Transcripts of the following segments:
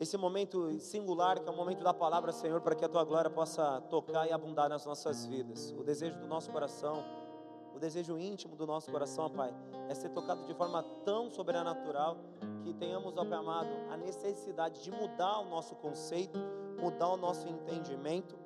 esse momento singular, que é o momento da palavra, Senhor, para que a tua glória possa tocar e abundar nas nossas vidas. O desejo do nosso coração, o desejo íntimo do nosso coração, Pai, é ser tocado de forma tão sobrenatural que tenhamos, ó Pai amado, a necessidade de mudar o nosso conceito, mudar o nosso entendimento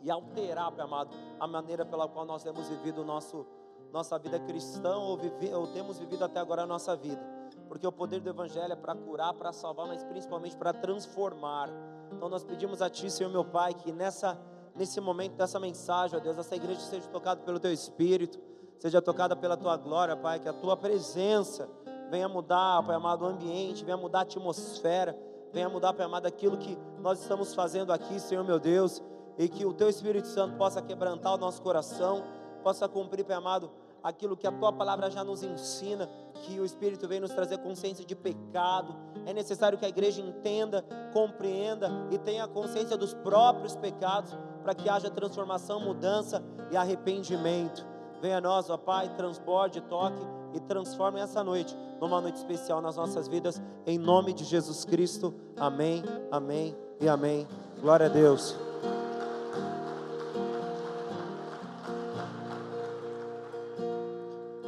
e alterar, Pai amado, a maneira pela qual nós temos vivido o nosso nossa vida cristã ou, ou temos vivido até agora a nossa vida. Porque o poder do Evangelho é para curar, para salvar, mas principalmente para transformar. Então nós pedimos a Ti, Senhor meu Pai, que nessa, nesse momento dessa mensagem, ó Deus, essa igreja seja tocada pelo Teu Espírito, seja tocada pela Tua glória, Pai, que a Tua presença venha mudar, Pai amado, o ambiente, venha mudar a atmosfera, venha mudar, Pai amado, aquilo que nós estamos fazendo aqui, Senhor meu Deus, e que o Teu Espírito Santo possa quebrantar o nosso coração, possa cumprir, Pai amado, aquilo que a tua palavra já nos ensina, que o Espírito vem nos trazer consciência de pecado. É necessário que a igreja entenda, compreenda e tenha consciência dos próprios pecados, para que haja transformação, mudança e arrependimento. Venha a nós, ó Pai, transborde, toque e transforme essa noite numa noite especial nas nossas vidas, em nome de Jesus Cristo. Amém, amém e amém. Glória a Deus.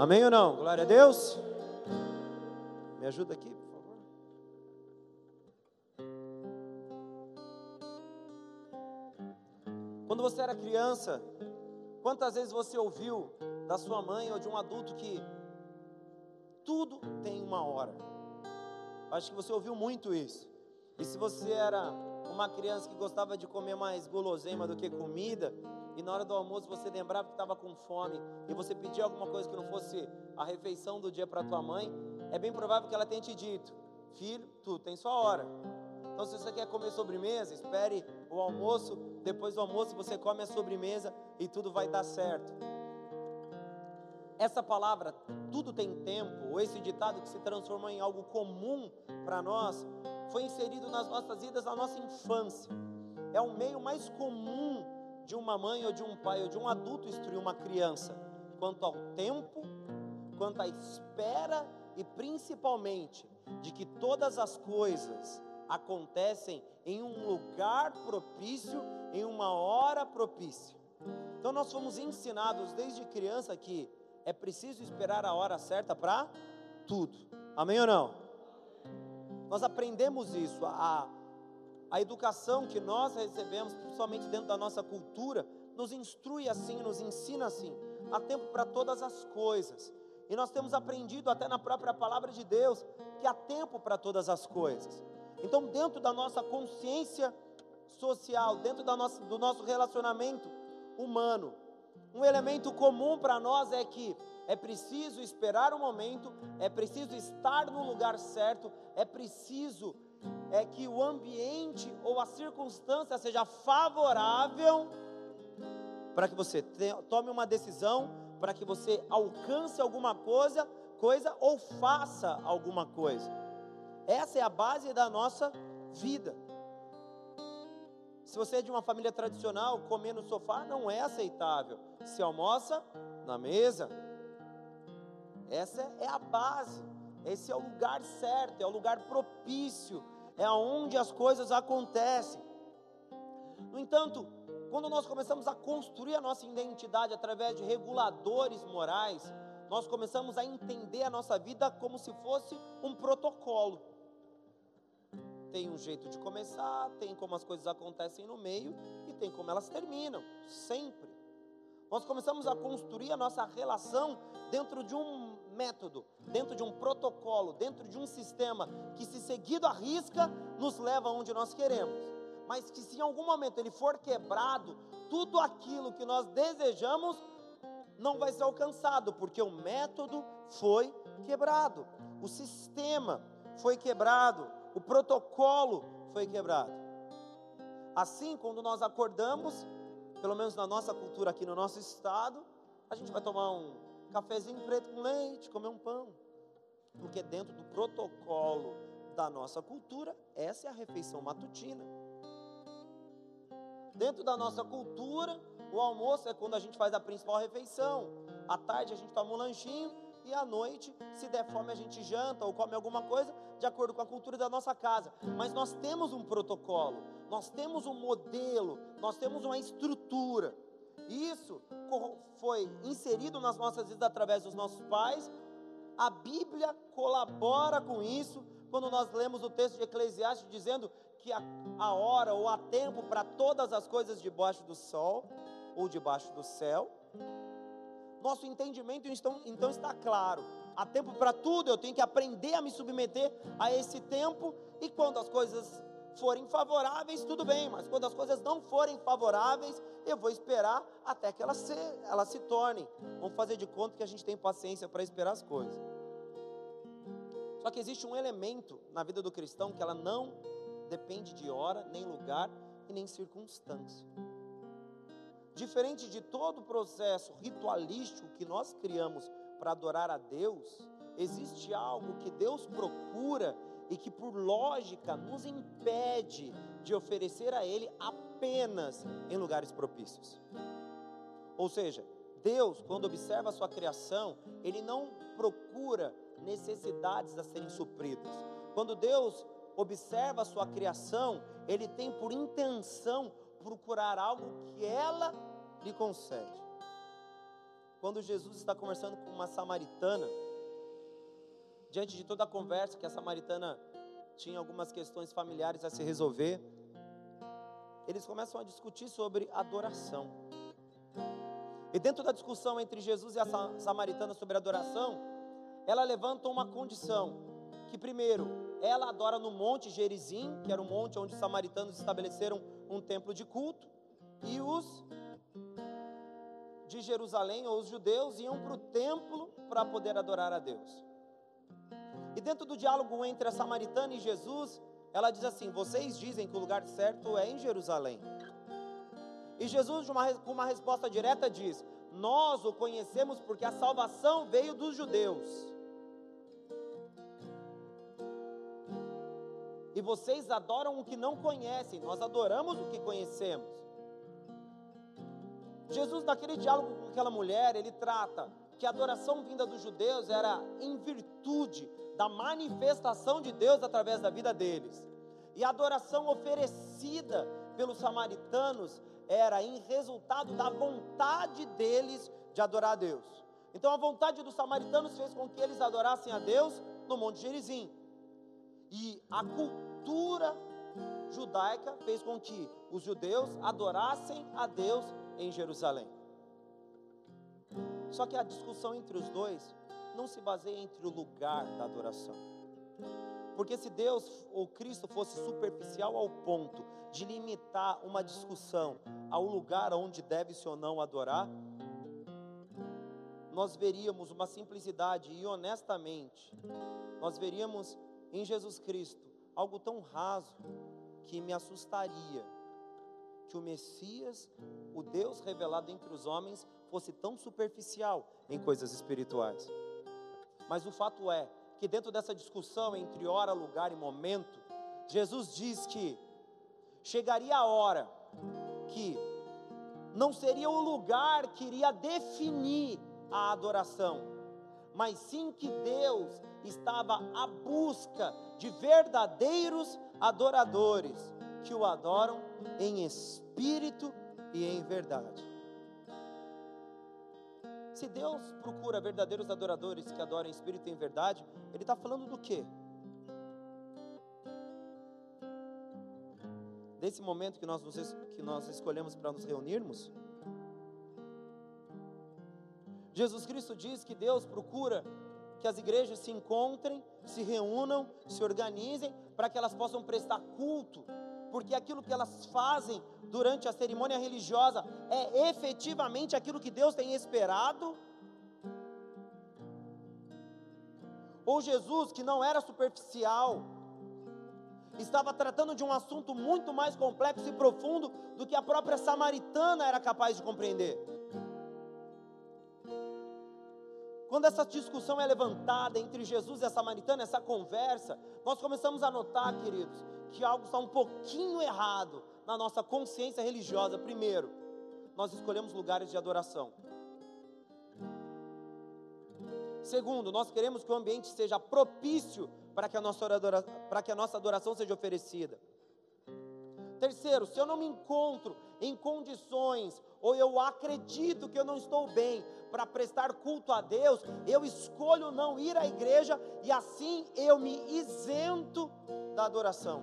Amém ou não? Glória a Deus. Me ajuda aqui, por favor. Quando você era criança, quantas vezes você ouviu da sua mãe ou de um adulto que tudo tem uma hora? Acho que você ouviu muito isso. E se você era uma criança que gostava de comer mais guloseima do que comida, e na hora do almoço você lembrava que estava com fome e você pedia alguma coisa que não fosse a refeição do dia para tua mãe, é bem provável que ela tenha te dito: Filho, tu tem sua hora. Então, se você quer comer sobremesa, espere o almoço. Depois do almoço, você come a sobremesa e tudo vai dar certo. Essa palavra, tudo tem tempo, ou esse ditado que se transformou em algo comum para nós, foi inserido nas nossas vidas na nossa infância. É o meio mais comum de uma mãe ou de um pai ou de um adulto instruir uma criança quanto ao tempo, quanto à espera e principalmente de que todas as coisas acontecem em um lugar propício, em uma hora propícia. Então nós fomos ensinados desde criança que é preciso esperar a hora certa para tudo. Amém ou não? Nós aprendemos isso, a a educação que nós recebemos, principalmente dentro da nossa cultura, nos instrui assim, nos ensina assim. Há tempo para todas as coisas. E nós temos aprendido até na própria palavra de Deus que há tempo para todas as coisas. Então, dentro da nossa consciência social, dentro da nossa, do nosso relacionamento humano, um elemento comum para nós é que é preciso esperar o momento, é preciso estar no lugar certo, é preciso é que o ambiente ou a circunstância seja favorável para que você tome uma decisão, para que você alcance alguma coisa, coisa ou faça alguma coisa. Essa é a base da nossa vida. Se você é de uma família tradicional, comer no sofá não é aceitável. Se almoça na mesa. Essa é a base. Esse é o lugar certo, é o lugar propício é onde as coisas acontecem. No entanto, quando nós começamos a construir a nossa identidade através de reguladores morais, nós começamos a entender a nossa vida como se fosse um protocolo. Tem um jeito de começar, tem como as coisas acontecem no meio e tem como elas terminam, sempre. Nós começamos a construir a nossa relação dentro de um método, dentro de um protocolo, dentro de um sistema que, se seguido à risca, nos leva onde nós queremos. Mas que, se em algum momento ele for quebrado, tudo aquilo que nós desejamos não vai ser alcançado, porque o método foi quebrado, o sistema foi quebrado, o protocolo foi quebrado. Assim, quando nós acordamos, pelo menos na nossa cultura aqui no nosso estado, a gente vai tomar um cafezinho preto com leite, comer um pão. Porque dentro do protocolo da nossa cultura, essa é a refeição matutina. Dentro da nossa cultura, o almoço é quando a gente faz a principal refeição. À tarde a gente toma um lanchinho e à noite, se der fome, a gente janta ou come alguma coisa de acordo com a cultura da nossa casa. Mas nós temos um protocolo, nós temos um modelo, nós temos uma estrutura. Isso foi inserido nas nossas vidas através dos nossos pais. A Bíblia colabora com isso quando nós lemos o texto de Eclesiastes dizendo que a, a hora ou há tempo para todas as coisas debaixo do sol ou debaixo do céu. Nosso entendimento então, então está claro. Há tempo para tudo, eu tenho que aprender a me submeter a esse tempo, e quando as coisas forem favoráveis, tudo bem, mas quando as coisas não forem favoráveis, eu vou esperar até que elas se, elas se tornem. Vamos fazer de conta que a gente tem paciência para esperar as coisas. Só que existe um elemento na vida do cristão que ela não depende de hora, nem lugar e nem circunstância. Diferente de todo o processo ritualístico que nós criamos para adorar a Deus, existe algo que Deus procura e que, por lógica, nos impede de oferecer a Ele apenas em lugares propícios. Ou seja, Deus, quando observa a sua criação, Ele não procura necessidades a serem supridas. Quando Deus observa a sua criação, Ele tem por intenção procurar algo que ela lhe concede. Quando Jesus está conversando com uma samaritana, diante de toda a conversa que a samaritana tinha algumas questões familiares a se resolver, eles começam a discutir sobre adoração. E dentro da discussão entre Jesus e a samaritana sobre adoração, ela levanta uma condição, que primeiro, ela adora no monte Gerizim, que era um monte onde os samaritanos estabeleceram um templo de culto, e os de Jerusalém, ou os judeus, iam para o templo para poder adorar a Deus. E dentro do diálogo entre a samaritana e Jesus, ela diz assim: Vocês dizem que o lugar certo é em Jerusalém. E Jesus, com uma resposta direta, diz: Nós o conhecemos porque a salvação veio dos judeus. E vocês adoram o que não conhecem, nós adoramos o que conhecemos. Jesus, naquele diálogo com aquela mulher, ele trata que a adoração vinda dos judeus era em virtude da manifestação de Deus através da vida deles. E a adoração oferecida pelos samaritanos era em resultado da vontade deles de adorar a Deus. Então a vontade dos samaritanos fez com que eles adorassem a Deus no Monte Gerizim. E a cultura judaica fez com que os judeus adorassem a Deus em Jerusalém. Só que a discussão entre os dois não se baseia entre o lugar da adoração. Porque se Deus ou Cristo fosse superficial ao ponto de limitar uma discussão ao lugar onde deve-se ou não adorar, nós veríamos uma simplicidade e honestamente, nós veríamos em Jesus Cristo algo tão raso que me assustaria que o Messias, o Deus revelado entre os homens, fosse tão superficial em coisas espirituais. Mas o fato é que dentro dessa discussão entre hora, lugar e momento, Jesus diz que chegaria a hora que não seria o lugar que iria definir a adoração, mas sim que Deus estava à busca de verdadeiros adoradores que o adoram em espírito e em verdade. Se Deus procura verdadeiros adoradores que adoram em espírito e em verdade, Ele está falando do quê? Desse momento que nós, que nós escolhemos para nos reunirmos? Jesus Cristo diz que Deus procura que as igrejas se encontrem, se reúnam, se organizem, para que elas possam prestar culto porque aquilo que elas fazem durante a cerimônia religiosa é efetivamente aquilo que Deus tem esperado? Ou Jesus, que não era superficial, estava tratando de um assunto muito mais complexo e profundo do que a própria samaritana era capaz de compreender? Quando essa discussão é levantada entre Jesus e a samaritana, essa conversa, nós começamos a notar, queridos, que algo está um pouquinho errado na nossa consciência religiosa. Primeiro, nós escolhemos lugares de adoração. Segundo, nós queremos que o ambiente seja propício para que a nossa, adoração, que a nossa adoração seja oferecida. Terceiro, se eu não me encontro em condições, ou eu acredito que eu não estou bem para prestar culto a Deus, eu escolho não ir à igreja e assim eu me isento da adoração.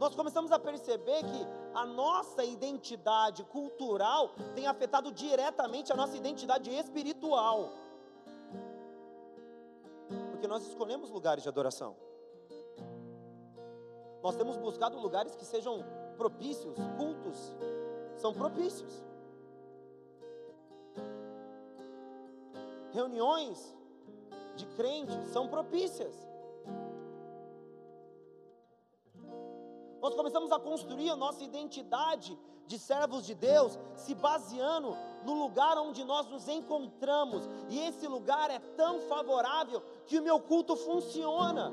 Nós começamos a perceber que a nossa identidade cultural tem afetado diretamente a nossa identidade espiritual. Porque nós escolhemos lugares de adoração. Nós temos buscado lugares que sejam propícios, cultos, são propícios. Reuniões de crentes são propícias. Nós começamos a construir a nossa identidade de servos de Deus, se baseando no lugar onde nós nos encontramos, e esse lugar é tão favorável que o meu culto funciona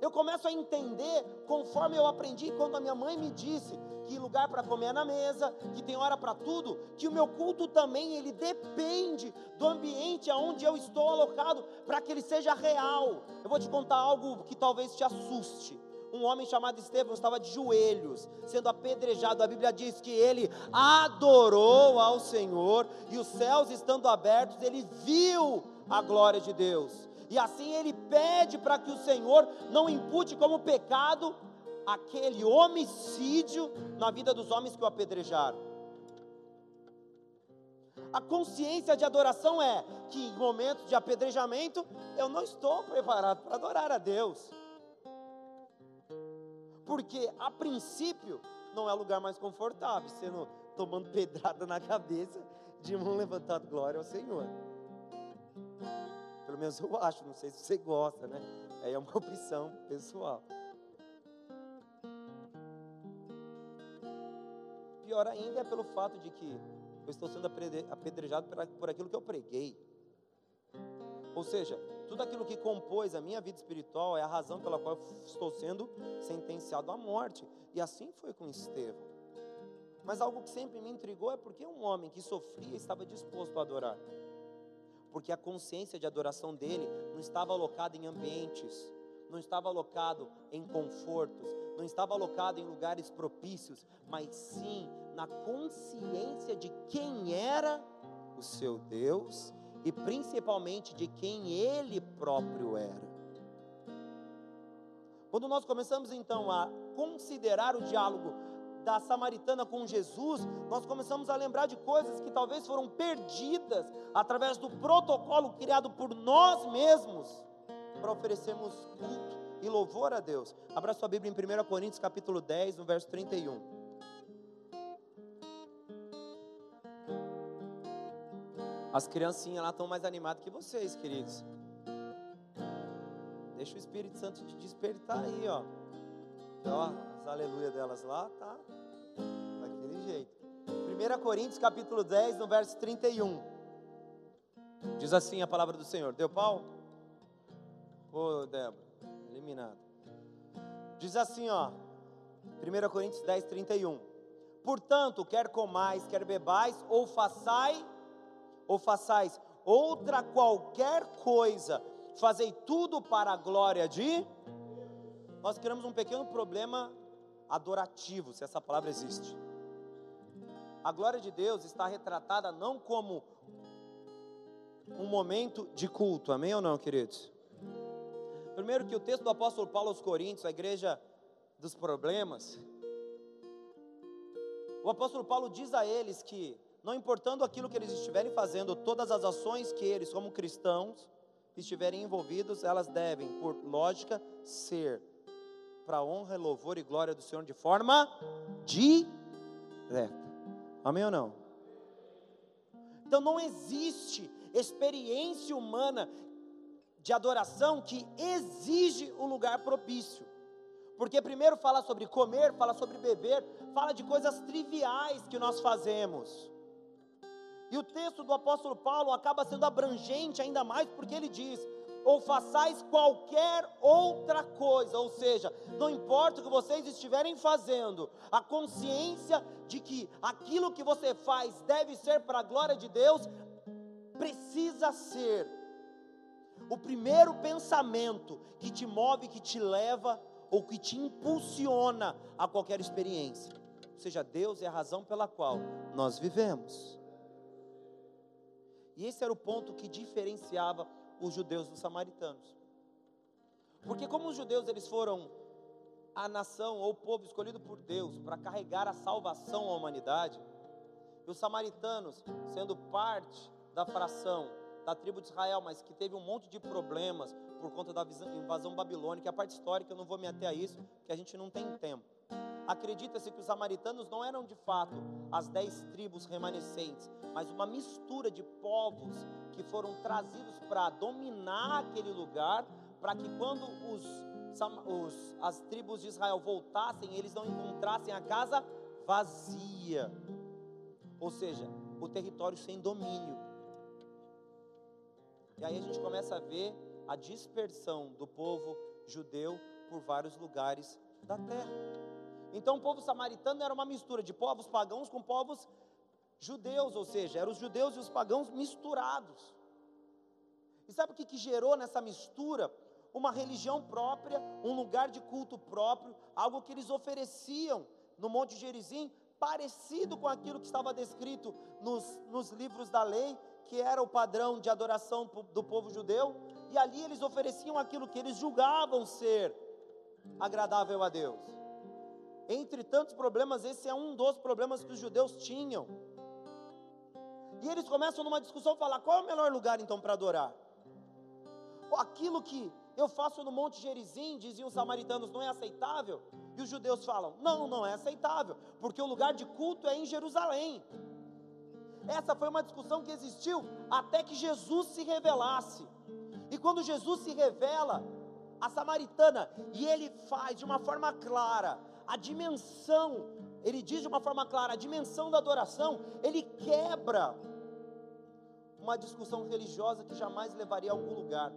eu começo a entender conforme eu aprendi quando a minha mãe me disse que lugar para comer é na mesa, que tem hora para tudo, que o meu culto também ele depende do ambiente aonde eu estou alocado para que ele seja real. Eu vou te contar algo que talvez te assuste. Um homem chamado Estevão estava de joelhos, sendo apedrejado. A Bíblia diz que ele adorou ao Senhor e os céus estando abertos, ele viu a glória de Deus e assim ele pede para que o Senhor não impute como pecado aquele homicídio na vida dos homens que o apedrejaram. A consciência de adoração é que em momentos de apedrejamento eu não estou preparado para adorar a Deus. Porque a princípio não é lugar mais confortável, sendo tomando pedrada na cabeça de mão levantado glória ao Senhor. Pelo menos eu acho, não sei se você gosta, né? Aí é uma opção pessoal. Pior ainda é pelo fato de que eu estou sendo apedrejado por aquilo que eu preguei. Ou seja, tudo aquilo que compôs a minha vida espiritual é a razão pela qual estou sendo sentenciado à morte. E assim foi com Estevão. Mas algo que sempre me intrigou é porque um homem que sofria estava disposto a adorar porque a consciência de adoração dele não estava alocada em ambientes, não estava alocado em confortos, não estava alocado em lugares propícios, mas sim na consciência de quem era o seu Deus e principalmente de quem ele próprio era. Quando nós começamos então a considerar o diálogo da samaritana com Jesus, nós começamos a lembrar de coisas que talvez foram perdidas através do protocolo criado por nós mesmos para oferecermos culto e louvor a Deus. Abra sua Bíblia em 1 Coríntios capítulo 10, no verso 31. As criancinhas lá estão mais animadas que vocês, queridos. Deixa o Espírito Santo te despertar aí, ó. Ó, as aleluia delas lá, tá? Daquele jeito. 1 Coríntios capítulo 10, no verso 31. Diz assim a palavra do Senhor. Deu pau? Ô, Débora, eliminado. Diz assim, ó. 1 Coríntios 10, 31. Portanto, quer comais, quer bebais, ou façai, ou façais outra qualquer coisa, fazei tudo para a glória de nós criamos um pequeno problema adorativo, se essa palavra existe. A glória de Deus está retratada não como um momento de culto, amém ou não, queridos? Primeiro que o texto do apóstolo Paulo aos Coríntios, a igreja dos problemas, o apóstolo Paulo diz a eles que, não importando aquilo que eles estiverem fazendo, todas as ações que eles, como cristãos, estiverem envolvidos, elas devem, por lógica, ser para a honra, louvor e glória do Senhor de forma direta. Amém ou não? Então não existe experiência humana de adoração que exige um lugar propício. Porque primeiro fala sobre comer, fala sobre beber, fala de coisas triviais que nós fazemos. E o texto do apóstolo Paulo acaba sendo abrangente ainda mais porque ele diz: ou façais qualquer outra coisa, ou seja, não importa o que vocês estiverem fazendo, a consciência de que aquilo que você faz deve ser para a glória de Deus, precisa ser o primeiro pensamento que te move, que te leva ou que te impulsiona a qualquer experiência. Ou seja, Deus é a razão pela qual nós vivemos. E esse era o ponto que diferenciava os judeus dos samaritanos. Porque como os judeus eles foram a nação ou o povo escolhido por Deus para carregar a salvação à humanidade, e os samaritanos, sendo parte da fração da tribo de Israel, mas que teve um monte de problemas por conta da invasão babilônica, a parte histórica eu não vou me ater a isso, que a gente não tem tempo. Acredita-se que os samaritanos não eram de fato as dez tribos remanescentes, mas uma mistura de povos que foram trazidos para dominar aquele lugar, para que quando os, os, as tribos de Israel voltassem, eles não encontrassem a casa vazia, ou seja, o território sem domínio. E aí a gente começa a ver a dispersão do povo judeu por vários lugares da terra. Então o povo samaritano era uma mistura de povos pagãos com povos judeus, ou seja, eram os judeus e os pagãos misturados. E sabe o que, que gerou nessa mistura? Uma religião própria, um lugar de culto próprio, algo que eles ofereciam no Monte Gerizim, parecido com aquilo que estava descrito nos, nos livros da lei, que era o padrão de adoração do povo judeu, e ali eles ofereciam aquilo que eles julgavam ser agradável a Deus. Entre tantos problemas, esse é um dos problemas que os judeus tinham. E eles começam numa discussão falar: qual é o melhor lugar então para adorar? Aquilo que eu faço no Monte Gerizim, diziam os samaritanos, não é aceitável? E os judeus falam: não, não é aceitável, porque o lugar de culto é em Jerusalém. Essa foi uma discussão que existiu até que Jesus se revelasse. E quando Jesus se revela, a samaritana, e ele faz de uma forma clara a dimensão, ele diz de uma forma clara, a dimensão da adoração, ele quebra uma discussão religiosa que jamais levaria a algum lugar,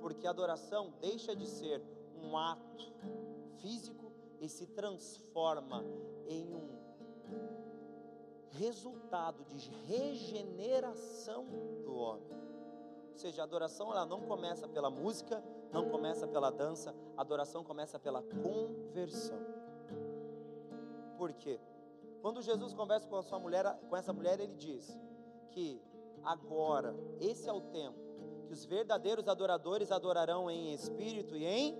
porque a adoração deixa de ser um ato físico e se transforma em um resultado de regeneração do homem. Ou seja, a adoração ela não começa pela música, não começa pela dança, a adoração começa pela conversão. Por quê? Quando Jesus conversa com a sua mulher, com essa mulher, ele diz que agora, esse é o tempo que os verdadeiros adoradores adorarão em espírito e em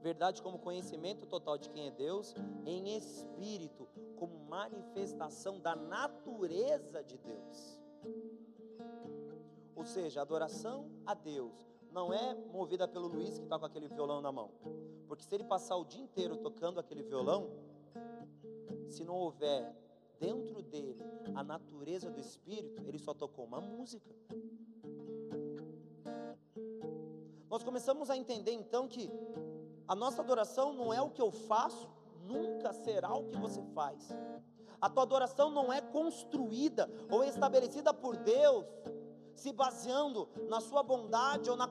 verdade como conhecimento total de quem é Deus, em espírito, como manifestação da natureza de Deus. Ou seja, adoração a Deus não é movida pelo Luiz que está com aquele violão na mão. Porque se ele passar o dia inteiro tocando aquele violão, se não houver dentro dele a natureza do Espírito, ele só tocou uma música. Nós começamos a entender então que a nossa adoração não é o que eu faço, nunca será o que você faz. A tua adoração não é construída ou estabelecida por Deus se baseando na sua bondade ou na,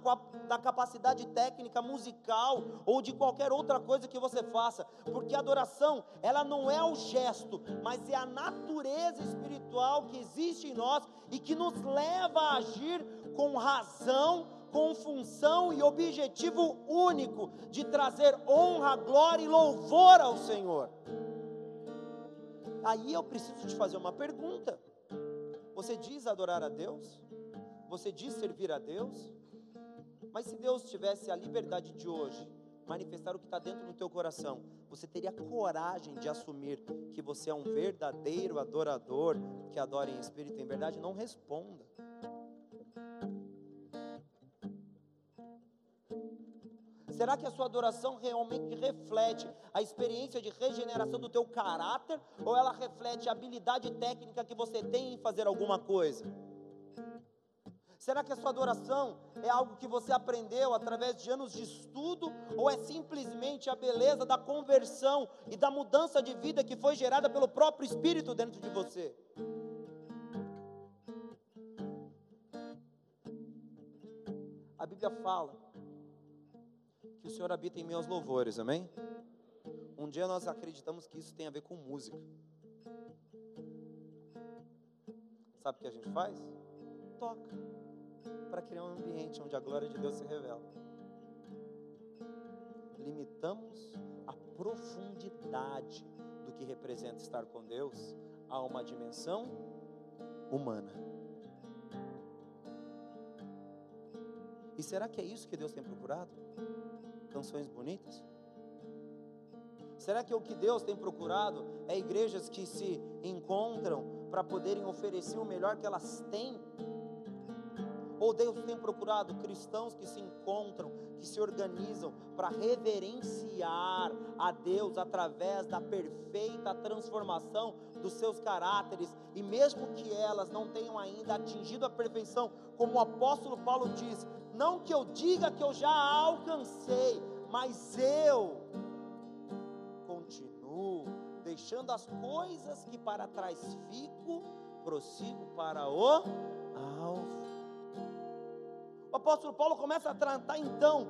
na capacidade técnica musical ou de qualquer outra coisa que você faça, porque a adoração, ela não é o gesto, mas é a natureza espiritual que existe em nós e que nos leva a agir com razão, com função e objetivo único de trazer honra, glória e louvor ao Senhor. Aí eu preciso te fazer uma pergunta. Você diz adorar a Deus? Você diz servir a Deus, mas se Deus tivesse a liberdade de hoje, manifestar o que está dentro do teu coração, você teria coragem de assumir que você é um verdadeiro adorador que adora em espírito e em verdade? Não responda. Será que a sua adoração realmente reflete a experiência de regeneração do teu caráter ou ela reflete a habilidade técnica que você tem em fazer alguma coisa? Será que a sua adoração é algo que você aprendeu através de anos de estudo ou é simplesmente a beleza da conversão e da mudança de vida que foi gerada pelo próprio Espírito dentro de você? Bíblia fala que o Senhor habita em meus louvores, amém? Um dia nós acreditamos que isso tem a ver com música. Sabe o que a gente faz? Toca para criar um ambiente onde a glória de Deus se revela. Limitamos a profundidade do que representa estar com Deus a uma dimensão humana. E será que é isso que Deus tem procurado? Canções bonitas? Será que o que Deus tem procurado é igrejas que se encontram para poderem oferecer o melhor que elas têm? Ou Deus tem procurado cristãos que se encontram, que se organizam para reverenciar a Deus através da perfeita transformação dos seus caráteres, e mesmo que elas não tenham ainda atingido a perfeição, como o apóstolo Paulo diz, não que eu diga que eu já alcancei, mas eu continuo deixando as coisas que para trás fico, prossigo para o alvo. O apóstolo Paulo começa a tratar então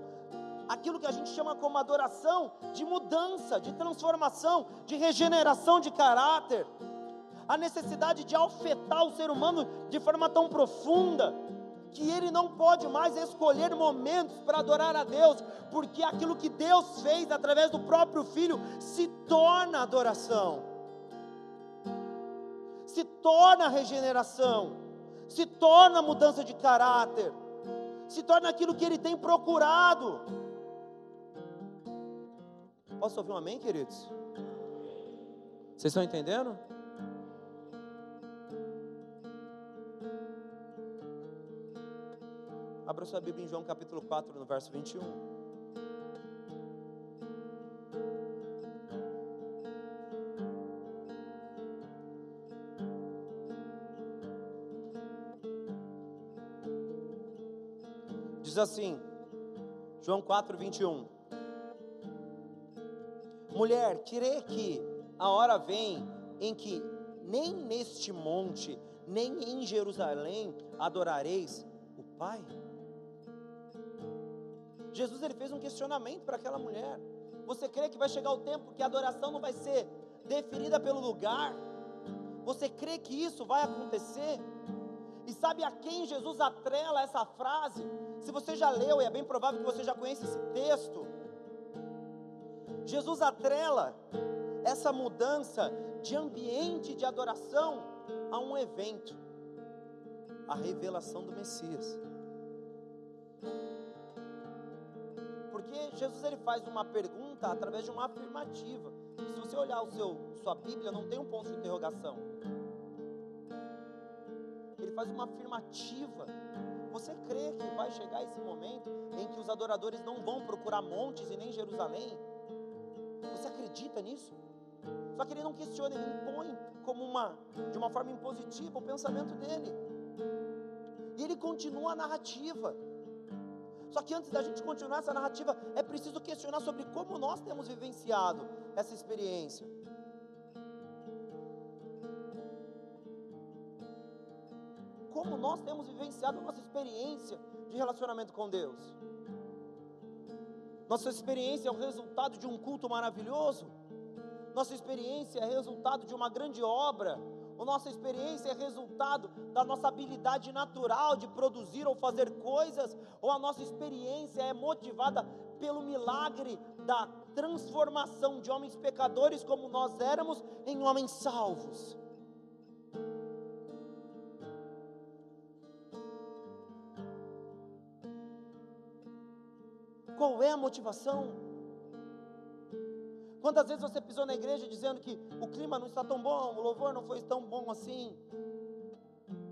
aquilo que a gente chama como adoração de mudança, de transformação, de regeneração de caráter, a necessidade de afetar o ser humano de forma tão profunda que ele não pode mais escolher momentos para adorar a Deus, porque aquilo que Deus fez através do próprio Filho se torna adoração, se torna regeneração, se torna mudança de caráter se torna aquilo que ele tem procurado. Posso ouvir um amém, queridos? Vocês estão entendendo? Abra sua Bíblia em João capítulo 4, no verso 21. Assim, João 4, 21. Mulher, crê que a hora vem em que nem neste monte, nem em Jerusalém adorareis o Pai? Jesus ele fez um questionamento para aquela mulher. Você crê que vai chegar o tempo que a adoração não vai ser definida pelo lugar? Você crê que isso vai acontecer? E sabe a quem Jesus atrela essa frase? Se você já leu, e é bem provável que você já conhece esse texto, Jesus atrela essa mudança de ambiente de adoração a um evento, a revelação do Messias. Porque Jesus ele faz uma pergunta através de uma afirmativa. Se você olhar o seu sua Bíblia, não tem um ponto de interrogação. Ele faz uma afirmativa você crê que vai chegar esse momento em que os adoradores não vão procurar montes e nem Jerusalém? Você acredita nisso? Só que ele não questiona, ele impõe como uma, de uma forma impositiva o pensamento dele. E ele continua a narrativa. Só que antes da gente continuar essa narrativa, é preciso questionar sobre como nós temos vivenciado essa experiência. Como nós temos vivenciado nossa experiência de relacionamento com Deus. Nossa experiência é o resultado de um culto maravilhoso. Nossa experiência é resultado de uma grande obra. A nossa experiência é resultado da nossa habilidade natural de produzir ou fazer coisas, ou a nossa experiência é motivada pelo milagre da transformação de homens pecadores como nós éramos em homens salvos. É a motivação? Quantas vezes você pisou na igreja dizendo que o clima não está tão bom, o louvor não foi tão bom assim?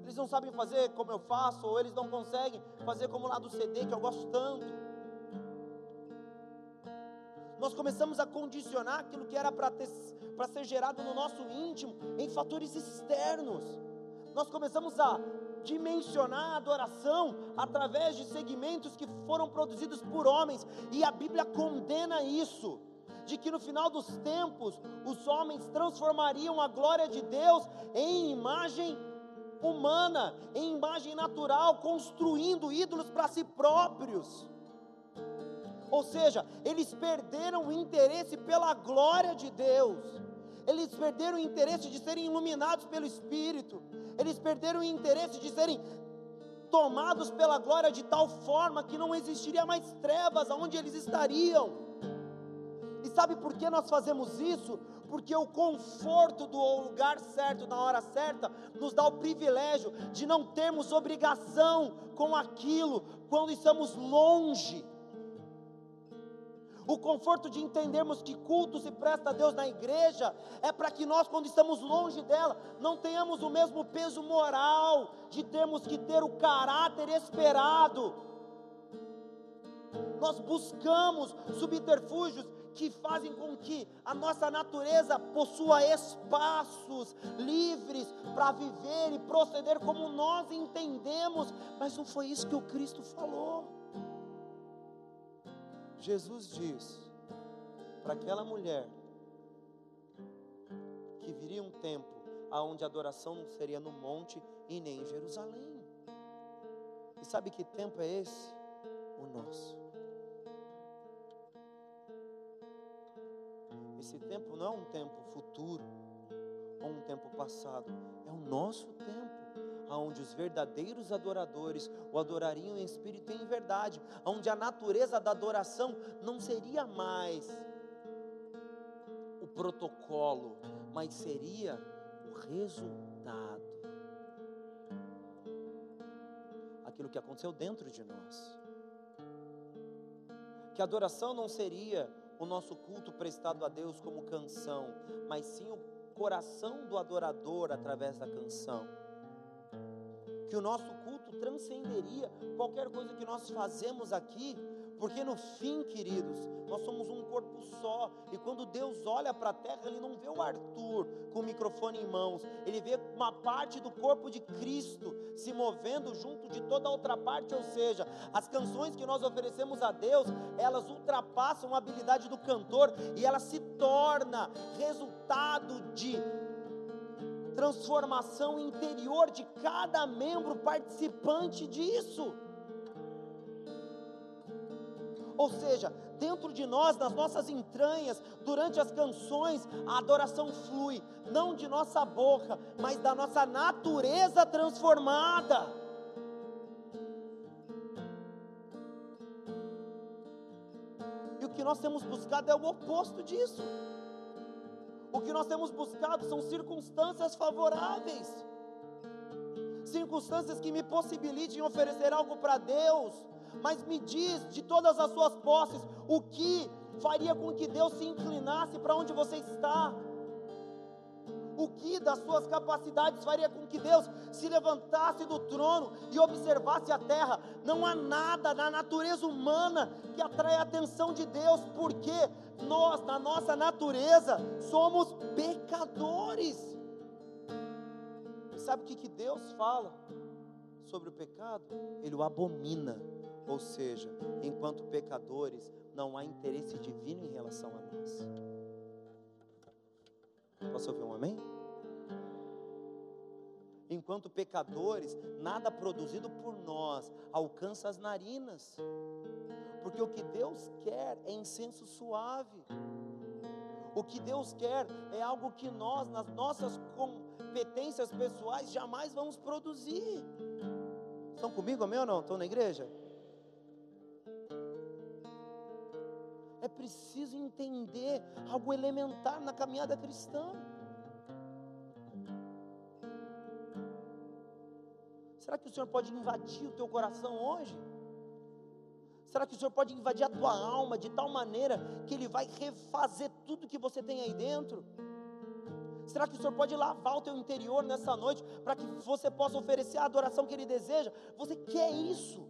Eles não sabem fazer como eu faço, ou eles não conseguem fazer como lá do CD que eu gosto tanto. Nós começamos a condicionar aquilo que era para ser gerado no nosso íntimo em fatores externos. Nós começamos a dimensionar a adoração através de segmentos que foram produzidos por homens, e a Bíblia condena isso. De que no final dos tempos os homens transformariam a glória de Deus em imagem humana, em imagem natural, construindo ídolos para si próprios. Ou seja, eles perderam o interesse pela glória de Deus, eles perderam o interesse de serem iluminados pelo Espírito, eles perderam o interesse de serem tomados pela glória de tal forma que não existiria mais trevas aonde eles estariam. E sabe por que nós fazemos isso? Porque o conforto do lugar certo, na hora certa, nos dá o privilégio de não termos obrigação com aquilo quando estamos longe. O conforto de entendermos que culto se presta a Deus na igreja é para que nós, quando estamos longe dela, não tenhamos o mesmo peso moral de termos que ter o caráter esperado. Nós buscamos subterfúgios que fazem com que a nossa natureza possua espaços livres para viver e proceder como nós entendemos, mas não foi isso que o Cristo falou. Jesus diz para aquela mulher que viria um tempo aonde a adoração não seria no monte e nem em Jerusalém. E sabe que tempo é esse? O nosso. Esse tempo não é um tempo futuro ou um tempo passado, é o nosso tempo, aonde os verdadeiros adoradores o adorariam em espírito e em verdade, onde a natureza da adoração não seria mais o protocolo, mas seria o resultado. Aquilo que aconteceu dentro de nós. Que a adoração não seria o nosso culto prestado a Deus como canção, mas sim o coração do adorador através da canção. Que o nosso culto transcenderia qualquer coisa que nós fazemos aqui, porque no fim, queridos, nós somos um corpo só. E quando Deus olha para a terra, Ele não vê o Arthur com o microfone em mãos, Ele vê uma parte do corpo de Cristo se movendo junto de toda a outra parte. Ou seja, as canções que nós oferecemos a Deus, elas ultrapassam a habilidade do cantor e ela se torna resultado de transformação interior de cada membro participante disso. Ou seja, dentro de nós, nas nossas entranhas, durante as canções, a adoração flui, não de nossa boca, mas da nossa natureza transformada. E o que nós temos buscado é o oposto disso. O que nós temos buscado são circunstâncias favoráveis, circunstâncias que me possibilitem oferecer algo para Deus mas me diz de todas as suas posses o que faria com que Deus se inclinasse para onde você está. O que das suas capacidades faria com que Deus se levantasse do trono e observasse a terra? Não há nada na natureza humana que atrai a atenção de Deus, porque nós, na nossa natureza, somos pecadores. E sabe o que, que Deus fala sobre o pecado? Ele o abomina. Ou seja, enquanto pecadores, não há interesse divino em relação a nós. Posso ouvir um amém? Enquanto pecadores, nada produzido por nós alcança as narinas, porque o que Deus quer é incenso suave. O que Deus quer é algo que nós, nas nossas competências pessoais, jamais vamos produzir. Estão comigo, amém ou não? Estão na igreja? É preciso entender algo elementar na caminhada cristã. Será que o Senhor pode invadir o teu coração hoje? Será que o Senhor pode invadir a tua alma de tal maneira que Ele vai refazer tudo que você tem aí dentro? Será que o Senhor pode lavar o teu interior nessa noite para que você possa oferecer a adoração que Ele deseja? Você quer isso?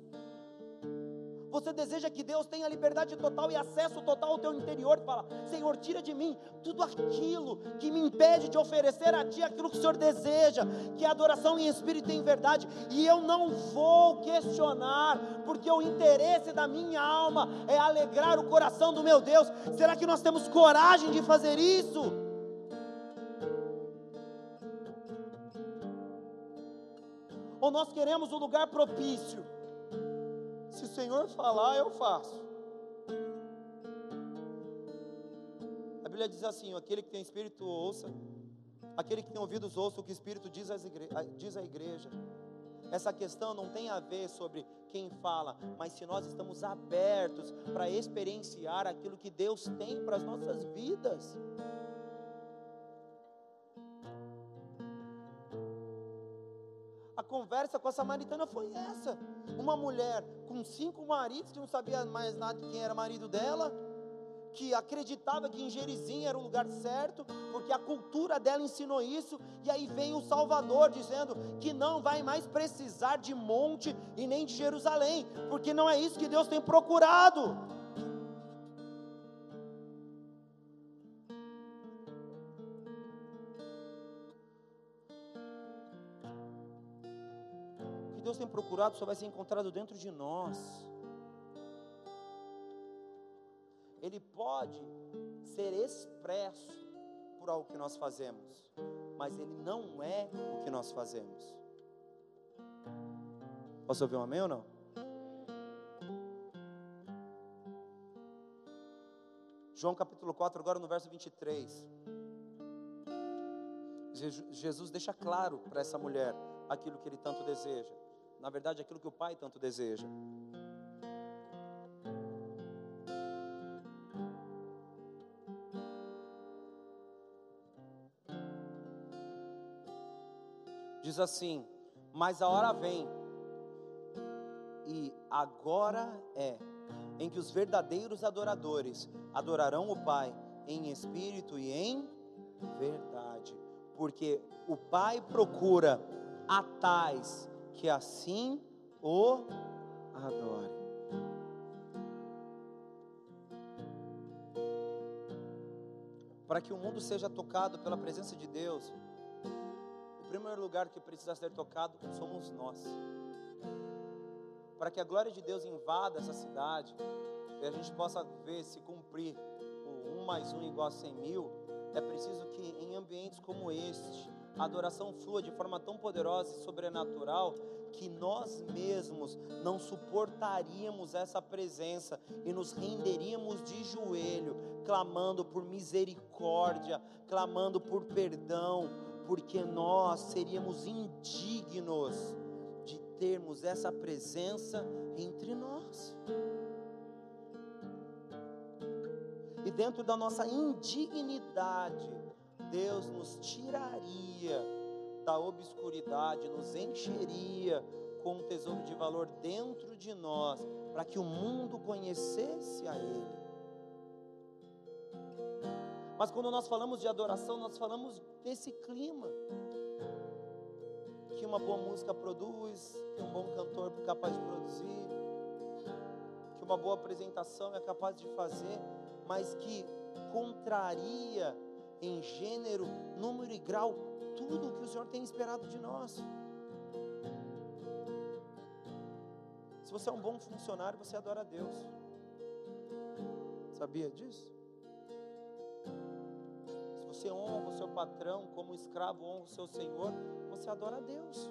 Você deseja que Deus tenha liberdade total e acesso total ao teu interior. Fala, Senhor, tira de mim tudo aquilo que me impede de oferecer a Ti aquilo que o Senhor deseja, que é adoração em espírito e em verdade. E eu não vou questionar, porque o interesse da minha alma é alegrar o coração do meu Deus. Será que nós temos coragem de fazer isso? Ou nós queremos um lugar propício? Se o Senhor falar, eu faço. A Bíblia diz assim: aquele que tem espírito ouça, aquele que tem ouvidos ouça o que o Espírito diz, igre... diz à igreja. Essa questão não tem a ver sobre quem fala, mas se nós estamos abertos para experienciar aquilo que Deus tem para as nossas vidas. Conversa com a samaritana foi essa. Uma mulher com cinco maridos que não sabia mais nada de quem era marido dela que acreditava que em Gerizim era o lugar certo, porque a cultura dela ensinou isso, e aí vem o Salvador dizendo que não vai mais precisar de monte e nem de Jerusalém, porque não é isso que Deus tem procurado. Procurado só vai ser encontrado dentro de nós. ele pode ser expresso por algo que nós fazemos, mas ele não é o que nós fazemos. Posso ouvir um amém ou não? João capítulo 4, agora no verso 23. Jesus deixa claro para essa mulher aquilo que ele tanto deseja. Na verdade, aquilo que o pai tanto deseja. diz assim: Mas a hora vem, e agora é, em que os verdadeiros adoradores adorarão o Pai em espírito e em verdade, porque o Pai procura a tais que assim o adore. Para que o mundo seja tocado pela presença de Deus, o primeiro lugar que precisa ser tocado somos nós. Para que a glória de Deus invada essa cidade e a gente possa ver se cumprir o um mais um igual a cem mil, é preciso que em ambientes como este, a adoração flua de forma tão poderosa e sobrenatural que nós mesmos não suportaríamos essa presença e nos renderíamos de joelho, clamando por misericórdia, clamando por perdão, porque nós seríamos indignos de termos essa presença entre nós. E dentro da nossa indignidade, Deus nos tiraria da obscuridade, nos encheria com um tesouro de valor dentro de nós, para que o mundo conhecesse a Ele. Mas quando nós falamos de adoração, nós falamos desse clima que uma boa música produz, que um bom cantor é capaz de produzir, que uma boa apresentação é capaz de fazer, mas que contraria em gênero, número e grau tudo o que o Senhor tem esperado de nós. Se você é um bom funcionário, você adora a Deus. Sabia disso? você honra o seu patrão, como escravo honra o seu senhor, você adora a Deus.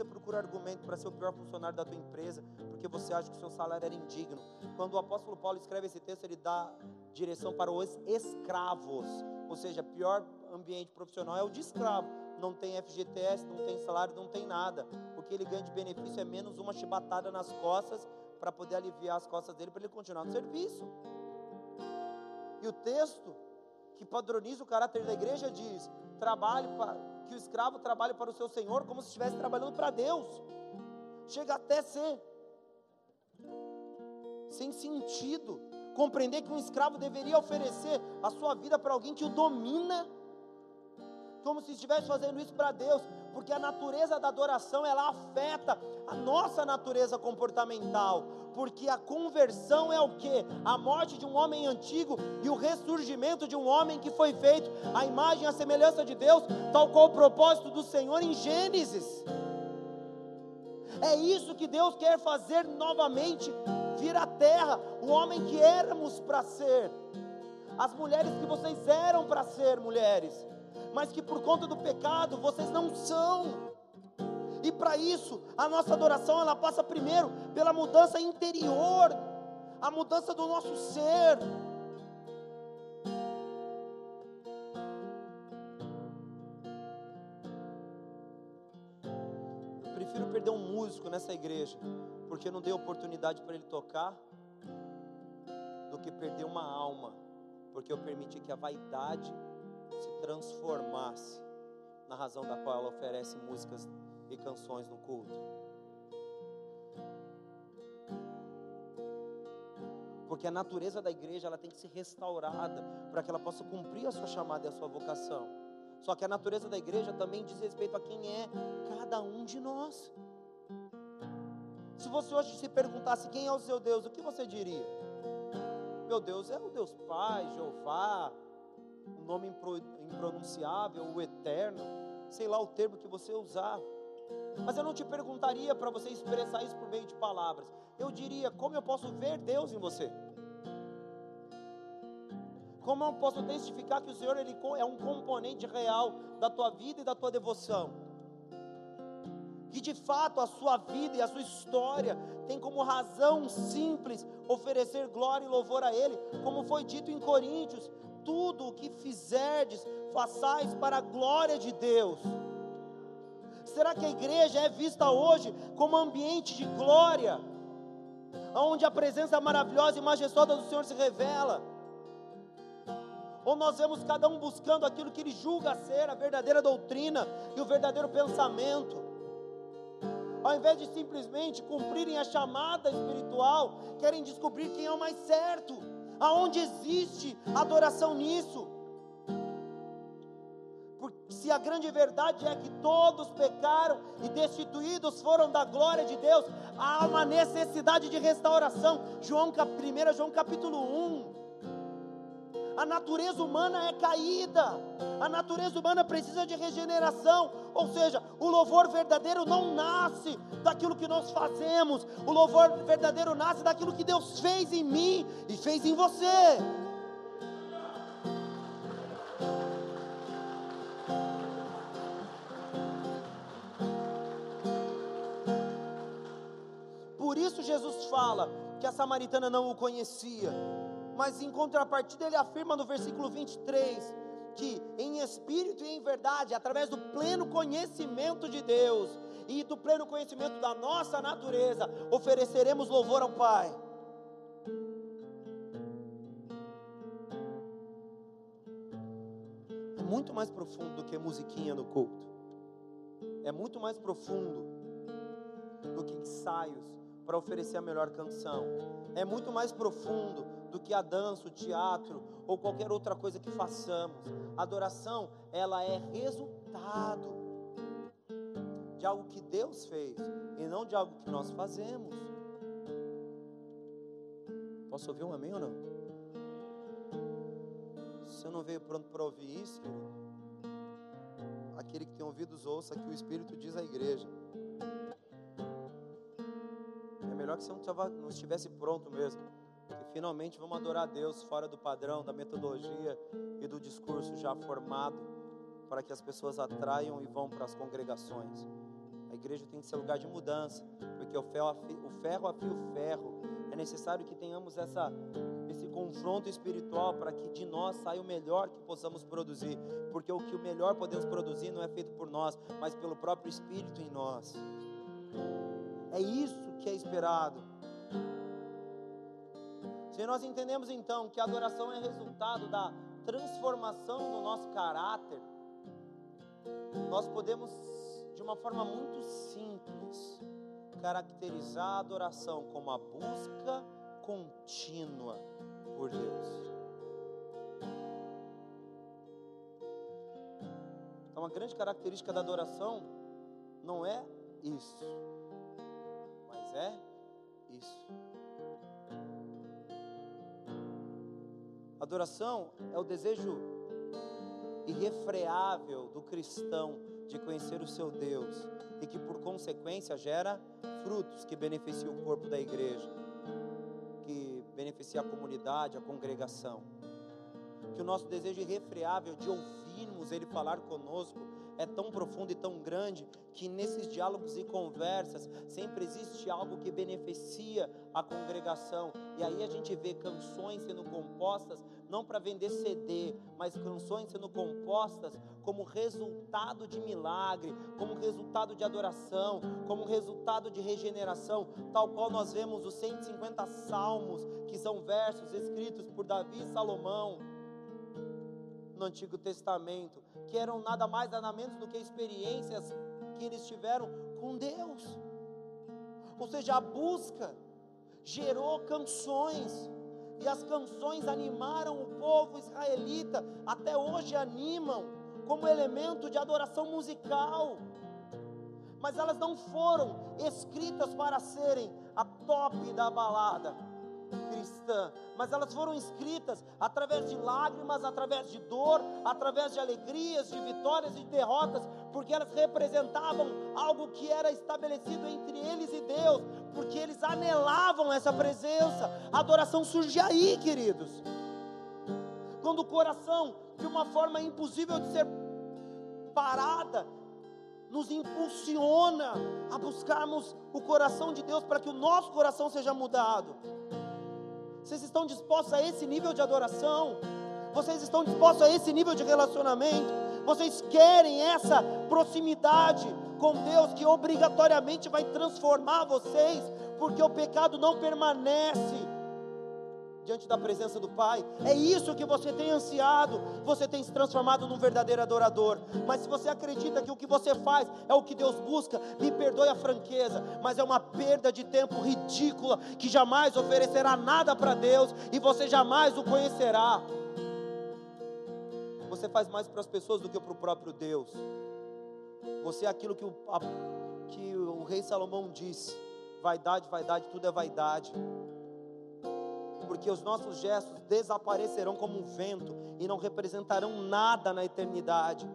Você procura argumento para ser o pior funcionário da tua empresa, porque você acha que o seu salário era indigno. Quando o apóstolo Paulo escreve esse texto, ele dá direção para os escravos, ou seja, pior ambiente profissional é o de escravo. Não tem FGTS, não tem salário, não tem nada. O que ele ganha de benefício é menos uma chibatada nas costas para poder aliviar as costas dele para ele continuar no serviço. E o texto que padroniza o caráter da igreja diz: trabalhe para que o escravo trabalhe para o seu senhor como se estivesse trabalhando para Deus. Chega até ser sem sentido compreender que um escravo deveria oferecer a sua vida para alguém que o domina, como se estivesse fazendo isso para Deus, porque a natureza da adoração ela afeta a nossa natureza comportamental porque a conversão é o que? A morte de um homem antigo e o ressurgimento de um homem que foi feito à imagem e à semelhança de Deus, tal qual o propósito do Senhor em Gênesis. É isso que Deus quer fazer novamente, vir à terra, o homem que éramos para ser, as mulheres que vocês eram para ser mulheres, mas que por conta do pecado vocês não são. E para isso, a nossa adoração ela passa primeiro pela mudança interior, a mudança do nosso ser. Eu prefiro perder um músico nessa igreja, porque não dei oportunidade para ele tocar, do que perder uma alma, porque eu permiti que a vaidade se transformasse na razão da qual ela oferece músicas e canções no culto. Porque a natureza da igreja ela tem que ser restaurada para que ela possa cumprir a sua chamada e a sua vocação. Só que a natureza da igreja também diz respeito a quem é cada um de nós. Se você hoje se perguntasse quem é o seu Deus, o que você diria? Meu Deus é o Deus Pai, Jeová, o nome impronunciável, o Eterno, sei lá o termo que você usar. Mas eu não te perguntaria para você expressar isso por meio de palavras. Eu diria: como eu posso ver Deus em você? Como eu posso testificar que o Senhor ele é um componente real da tua vida e da tua devoção? Que de fato a sua vida e a sua história tem como razão simples oferecer glória e louvor a Ele, como foi dito em Coríntios: tudo o que fizerdes, façais para a glória de Deus. Será que a igreja é vista hoje como ambiente de glória, onde a presença maravilhosa e majestosa do Senhor se revela? Ou nós vemos cada um buscando aquilo que ele julga ser a verdadeira doutrina e o verdadeiro pensamento? Ao invés de simplesmente cumprirem a chamada espiritual, querem descobrir quem é o mais certo, aonde existe adoração nisso se a grande verdade é que todos pecaram e destituídos foram da glória de Deus, há uma necessidade de restauração. João, 1 João capítulo 1. A natureza humana é caída, a natureza humana precisa de regeneração, ou seja, o louvor verdadeiro não nasce daquilo que nós fazemos, o louvor verdadeiro nasce daquilo que Deus fez em mim e fez em você. isso Jesus fala que a samaritana não o conhecia. Mas em contrapartida, ele afirma no versículo 23 que em espírito e em verdade, através do pleno conhecimento de Deus e do pleno conhecimento da nossa natureza, ofereceremos louvor ao Pai. É muito mais profundo do que musiquinha no culto. É muito mais profundo do que ensaios para oferecer a melhor canção. É muito mais profundo do que a dança, o teatro ou qualquer outra coisa que façamos. A adoração, ela é resultado de algo que Deus fez e não de algo que nós fazemos. Posso ouvir um amém ou não? Se eu não veio pronto para ouvir isso, aquele que tem ouvidos ouça que o Espírito diz à igreja melhor que você não estivesse pronto mesmo. Que finalmente vamos adorar Deus fora do padrão, da metodologia e do discurso já formado, para que as pessoas atraiam e vão para as congregações. A igreja tem que ser lugar de mudança, porque o ferro o ferro, afia o ferro. É necessário que tenhamos essa, esse confronto espiritual para que de nós saia o melhor que possamos produzir, porque o que o melhor podemos produzir não é feito por nós, mas pelo próprio Espírito em nós. É isso que é esperado. Se nós entendemos então que a adoração é resultado da transformação do nosso caráter, nós podemos, de uma forma muito simples, caracterizar a adoração como a busca contínua por Deus. Então, uma grande característica da adoração não é isso é isso. Adoração é o desejo irrefreável do cristão de conhecer o seu Deus e que por consequência gera frutos que beneficiam o corpo da igreja, que beneficia a comunidade, a congregação. Que o nosso desejo irrefreável de ouvir conseguirmos Ele falar conosco é tão profundo e tão grande que nesses diálogos e conversas sempre existe algo que beneficia a congregação. E aí a gente vê canções sendo compostas não para vender CD, mas canções sendo compostas como resultado de milagre, como resultado de adoração, como resultado de regeneração, tal qual nós vemos os 150 salmos, que são versos escritos por Davi e Salomão no Antigo Testamento, que eram nada mais nada menos do que experiências que eles tiveram com Deus. Ou seja, a busca gerou canções, e as canções animaram o povo israelita, até hoje animam, como elemento de adoração musical. Mas elas não foram escritas para serem a top da balada cristã, mas elas foram escritas através de lágrimas, através de dor, através de alegrias, de vitórias e de derrotas, porque elas representavam algo que era estabelecido entre eles e Deus, porque eles anelavam essa presença. A adoração surge aí, queridos. Quando o coração, de uma forma impossível de ser parada, nos impulsiona a buscarmos o coração de Deus para que o nosso coração seja mudado. Vocês estão dispostos a esse nível de adoração? Vocês estão dispostos a esse nível de relacionamento? Vocês querem essa proximidade com Deus que obrigatoriamente vai transformar vocês, porque o pecado não permanece diante da presença do Pai. É isso que você tem ansiado. Você tem se transformado num verdadeiro adorador. Mas se você acredita que o que você faz é o que Deus busca, me perdoe a franqueza, mas é uma perda de tempo ridícula que jamais oferecerá nada para Deus e você jamais o conhecerá. Você faz mais para as pessoas do que para o próprio Deus. Você é aquilo que o, a, que o rei Salomão disse: vaidade, vaidade, tudo é vaidade porque os nossos gestos desaparecerão como um vento e não representarão nada na eternidade.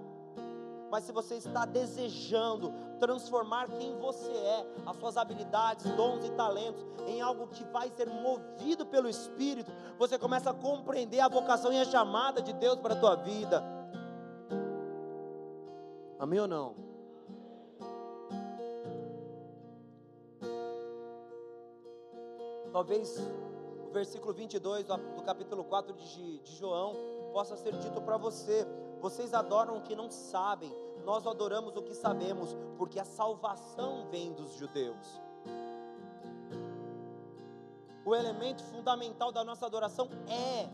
Mas se você está desejando transformar quem você é, as suas habilidades, dons e talentos, em algo que vai ser movido pelo Espírito, você começa a compreender a vocação e a chamada de Deus para a tua vida. Amém ou não? Talvez versículo 22 do capítulo 4 de, de João possa ser dito para você: vocês adoram o que não sabem, nós adoramos o que sabemos, porque a salvação vem dos judeus. O elemento fundamental da nossa adoração é,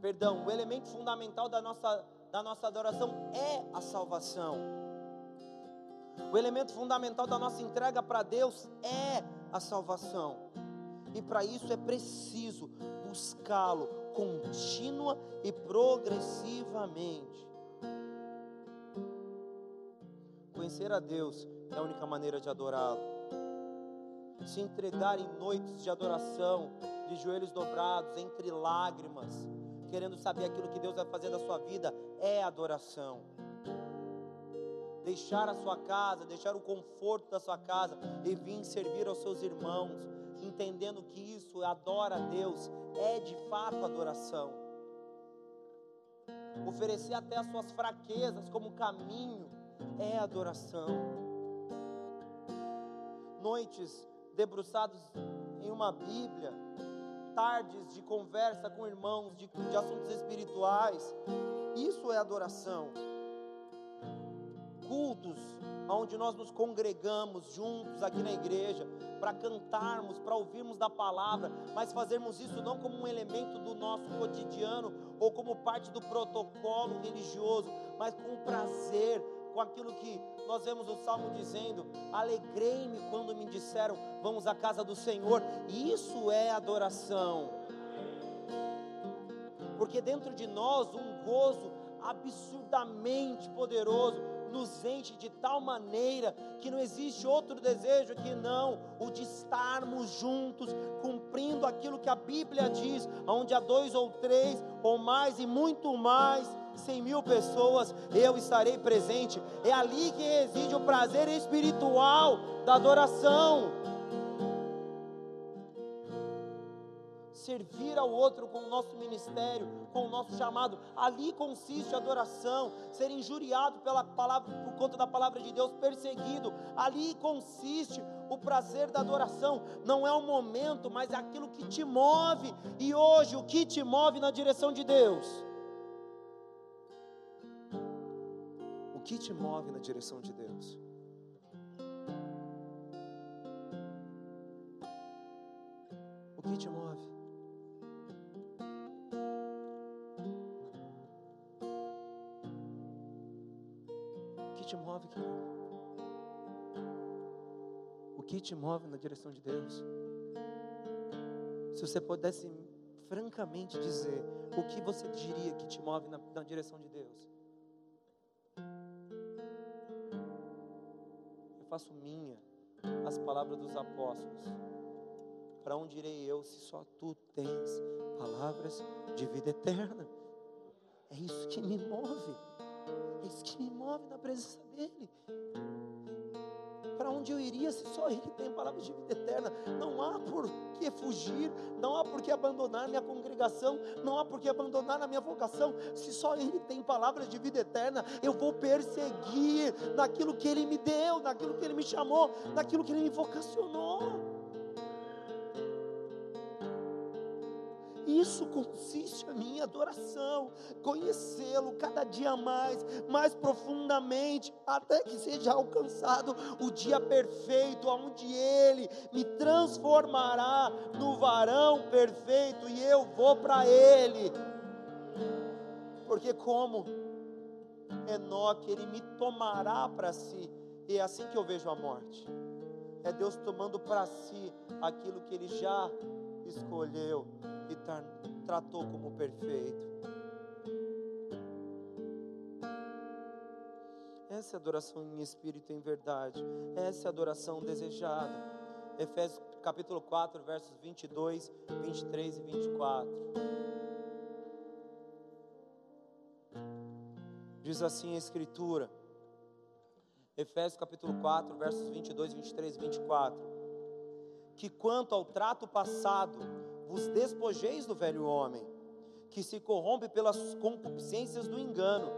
perdão, o elemento fundamental da nossa, da nossa adoração é a salvação. O elemento fundamental da nossa entrega para Deus é a salvação. E para isso é preciso buscá-lo contínua e progressivamente. Conhecer a Deus é a única maneira de adorá-lo. Se entregar em noites de adoração, de joelhos dobrados, entre lágrimas, querendo saber aquilo que Deus vai fazer da sua vida, é adoração. Deixar a sua casa, deixar o conforto da sua casa e vir servir aos seus irmãos, entendendo que isso adora a Deus, é de fato adoração. Oferecer até as suas fraquezas como caminho é adoração. Noites debruçados em uma Bíblia, tardes de conversa com irmãos de, de assuntos espirituais, isso é adoração. Cultos onde nós nos congregamos juntos aqui na igreja para cantarmos, para ouvirmos da palavra, mas fazermos isso não como um elemento do nosso cotidiano ou como parte do protocolo religioso, mas com prazer, com aquilo que nós vemos o salmo dizendo: Alegrei-me quando me disseram, vamos à casa do Senhor. Isso é adoração. Porque dentro de nós um gozo absurdamente poderoso nos enche de tal maneira que não existe outro desejo que não o de estarmos juntos, cumprindo aquilo que a Bíblia diz, onde há dois ou três ou mais e muito mais. Cem mil pessoas, eu estarei presente. É ali que reside o prazer espiritual da adoração. Servir ao outro com o nosso ministério, com o nosso chamado. Ali consiste a adoração, ser injuriado pela palavra, por conta da palavra de Deus, perseguido. Ali consiste o prazer da adoração. Não é o momento, mas é aquilo que te move. E hoje, o que te move na direção de Deus? O que te move na direção de Deus? que te move? Te move, querido? O que te move na direção de Deus? Se você pudesse francamente dizer, o que você diria que te move na, na direção de Deus? Eu faço minha as palavras dos apóstolos para onde irei eu se só tu tens palavras de vida eterna? É isso que me move. É isso que me move na presença dEle. Para onde eu iria se só Ele tem palavras de vida eterna? Não há por que fugir, não há por que abandonar minha congregação, não há por que abandonar a minha vocação. Se só Ele tem palavras de vida eterna, eu vou perseguir naquilo que Ele me deu, naquilo que Ele me chamou, naquilo que Ele me vocacionou. Isso consiste a minha adoração, conhecê-lo cada dia mais, mais profundamente, até que seja alcançado o dia perfeito, onde Ele me transformará no varão perfeito e eu vou para Ele. Porque como Enoque, Ele me tomará para si, e é assim que eu vejo a morte. É Deus tomando para si aquilo que Ele já escolheu e tratou como perfeito. Essa é adoração em espírito e em verdade. Essa é adoração desejada. Efésios capítulo 4, versos 22, 23 e 24. Diz assim a Escritura. Efésios capítulo 4, versos 22, 23 e 24. Que quanto ao trato passado, vos despojeis do velho homem, que se corrompe pelas concupiscências do engano,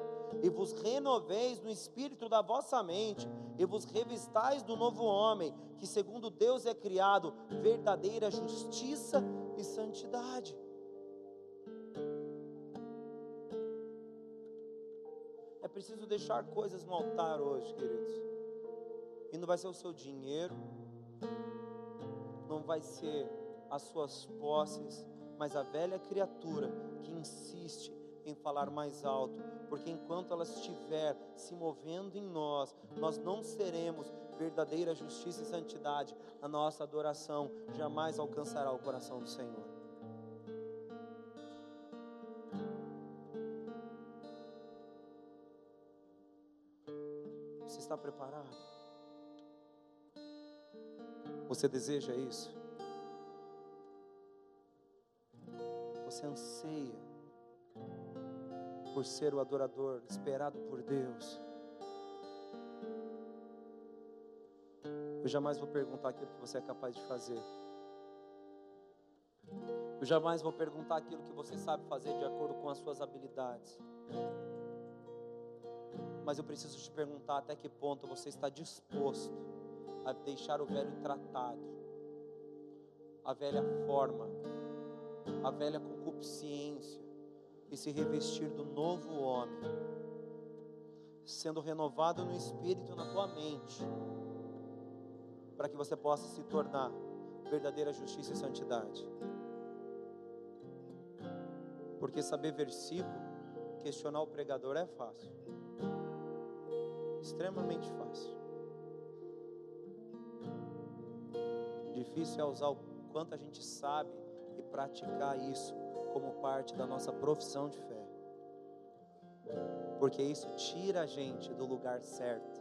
e vos renoveis no espírito da vossa mente, e vos revistais do novo homem, que segundo Deus é criado, verdadeira justiça e santidade. É preciso deixar coisas no altar hoje, queridos. E não vai ser o seu dinheiro, não vai ser as suas posses, mas a velha criatura que insiste em falar mais alto, porque enquanto ela estiver se movendo em nós, nós não seremos verdadeira justiça e santidade, a nossa adoração jamais alcançará o coração do Senhor. Você está preparado? Você deseja isso? Você anseia por ser o adorador esperado por Deus. Eu jamais vou perguntar aquilo que você é capaz de fazer. Eu jamais vou perguntar aquilo que você sabe fazer de acordo com as suas habilidades. Mas eu preciso te perguntar até que ponto você está disposto a deixar o velho tratado, a velha forma, a velha concupiscência e se revestir do novo homem, sendo renovado no espírito na tua mente, para que você possa se tornar verdadeira justiça e santidade. Porque saber versículo, questionar o pregador é fácil. Extremamente fácil. Difícil é usar o quanto a gente sabe e praticar isso como parte da nossa profissão de fé. Porque isso tira a gente do lugar certo.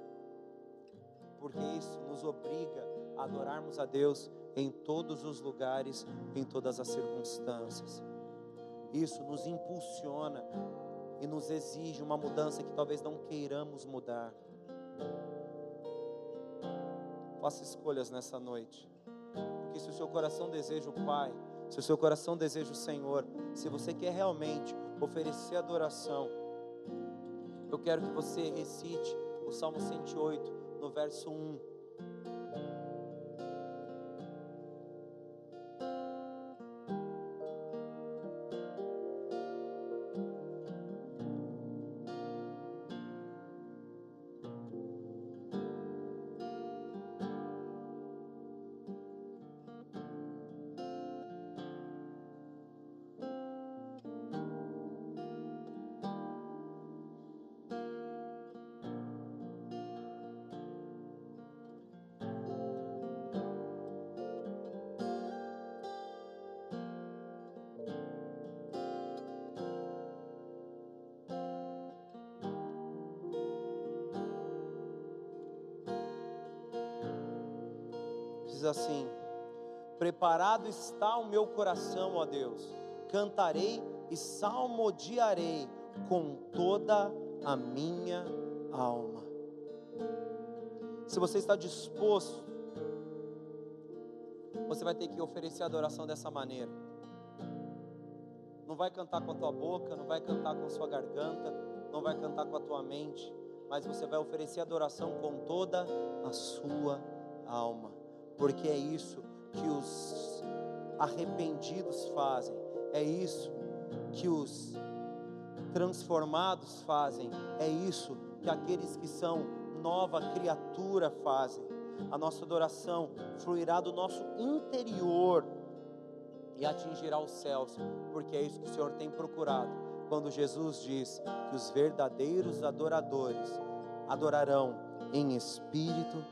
Porque isso nos obriga a adorarmos a Deus em todos os lugares, em todas as circunstâncias. Isso nos impulsiona e nos exige uma mudança que talvez não queiramos mudar. Faça escolhas nessa noite. Porque se o seu coração deseja o Pai, Se o seu coração deseja o Senhor, se você quer realmente oferecer adoração, eu quero que você recite o Salmo 108, no verso 1. Preparado está o meu coração, ó Deus, cantarei e salmodiarei com toda a minha alma. Se você está disposto, você vai ter que oferecer adoração dessa maneira. Não vai cantar com a tua boca, não vai cantar com a sua garganta, não vai cantar com a tua mente, mas você vai oferecer adoração com toda a sua alma porque é isso que os arrependidos fazem, é isso que os transformados fazem, é isso que aqueles que são nova criatura fazem. A nossa adoração fluirá do nosso interior e atingirá os céus, porque é isso que o Senhor tem procurado. Quando Jesus diz que os verdadeiros adoradores adorarão em espírito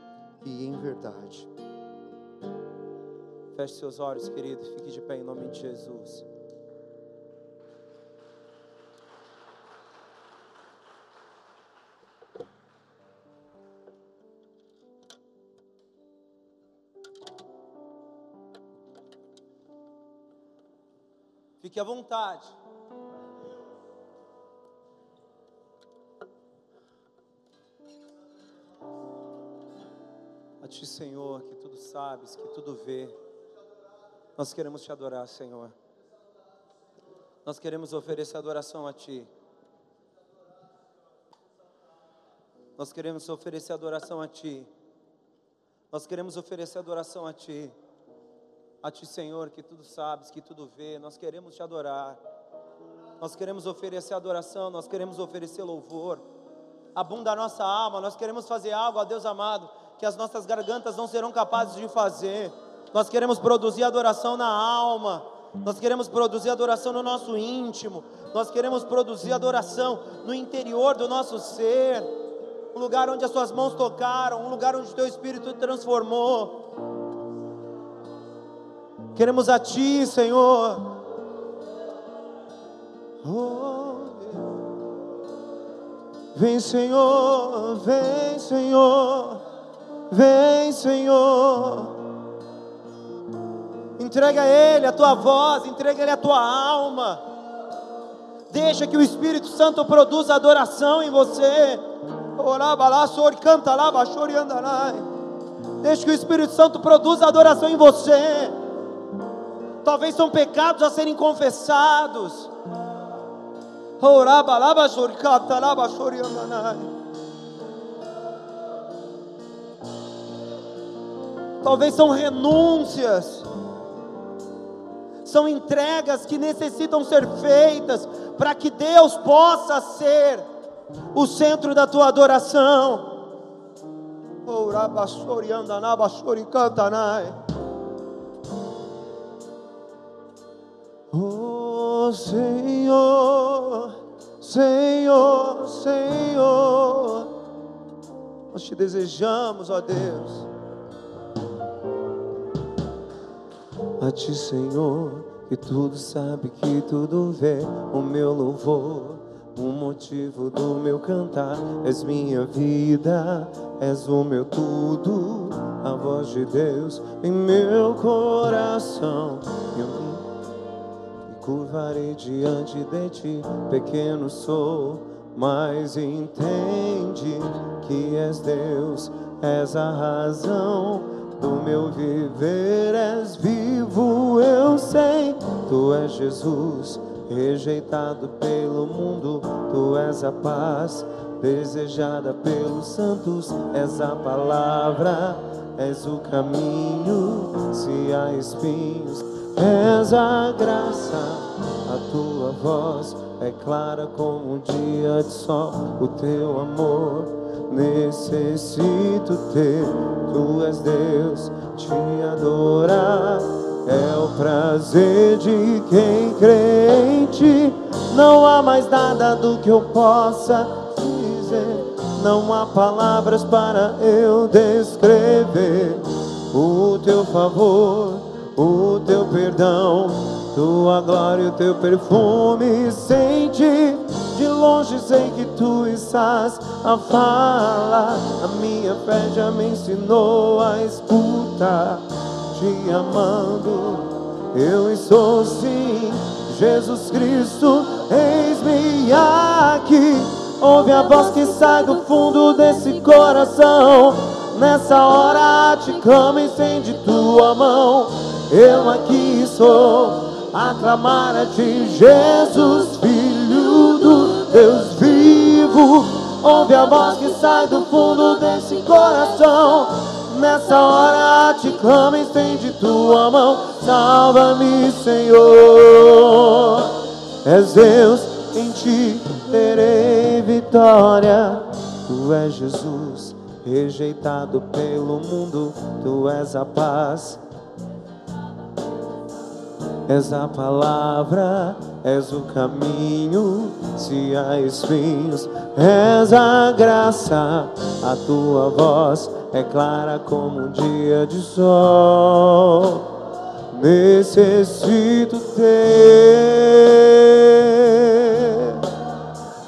e em verdade. Feche seus olhos, querido, fique de pé em nome de Jesus. Fique à vontade. A Ti, Senhor, que tudo sabes, que tudo vê. Nós queremos te adorar, Senhor. Nós queremos oferecer adoração a Ti. Nós queremos oferecer adoração a Ti. Nós queremos oferecer adoração a Ti. A Ti, Senhor, que tudo sabes, que tudo vê. Nós queremos te adorar. Nós queremos oferecer adoração, nós queremos oferecer louvor. Abunda a nossa alma, nós queremos fazer algo, ó Deus amado, que as nossas gargantas não serão capazes de fazer. Nós queremos produzir adoração na alma. Nós queremos produzir adoração no nosso íntimo. Nós queremos produzir adoração no interior do nosso ser. Um lugar onde as suas mãos tocaram, um lugar onde o teu espírito transformou. Queremos a ti, Senhor. Oh, vem, Senhor, vem, Senhor. Vem, Senhor. Entrega a Ele a tua voz, entrega a Ele a tua alma. Deixa que o Espírito Santo produza adoração em você. lá, Deixa que o Espírito Santo produza adoração em você. Talvez são pecados a serem confessados. Talvez são renúncias são entregas que necessitam ser feitas para que Deus possa ser o centro da tua adoração. Oh Senhor, Senhor, Senhor, nós te desejamos, ó Deus. A ti, Senhor, que tudo sabe, que tudo vê, o meu louvor, o motivo do meu cantar. És minha vida, és o meu tudo, a voz de Deus em meu coração. Eu me curvarei diante de ti, pequeno sou, mas entende que és Deus, és a razão do meu viver és vivo, eu sei. Tu és Jesus, rejeitado pelo mundo, tu és a paz, desejada pelos santos, és a palavra, és o caminho, se há espinhos, és a graça, a tua voz é clara como um dia de sol, o teu amor necessito ter, tu és Deus, te adorar é o prazer de quem crê em ti. Não há mais nada do que eu possa dizer. Não há palavras para eu descrever o teu favor, o teu perdão, tua glória e o teu perfume. Sente de longe, sei que tu estás a falar. A minha fé já me ensinou a escutar te amando. Eu estou sim, Jesus Cristo, eis-me aqui. Ouve a voz que sai do fundo desse coração. Nessa hora te clamo, estende tua mão. Eu aqui sou, a clamar a ti, Jesus, Filho do Deus vivo. Ouve a voz que sai do fundo desse coração. Nessa hora te clamo, estende tua mão, salva-me, Senhor. És Deus, em ti terei vitória. Tu és Jesus, rejeitado pelo mundo, tu és a paz. És a palavra, és o caminho, se há espinhos, és a graça, a tua voz é clara como um dia de sol. Necessito ter,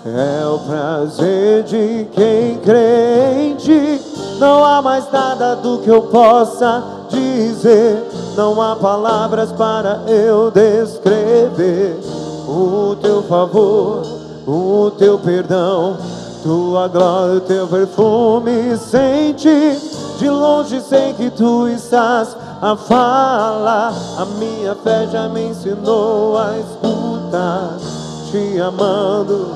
é o prazer de quem crê em ti. Não há mais nada do que eu possa dizer, não há palavras para eu descrever o teu favor, o teu perdão tua glória, o teu perfume sente. De longe sei que tu estás a falar. A minha fé já me ensinou a escutar. Te amando,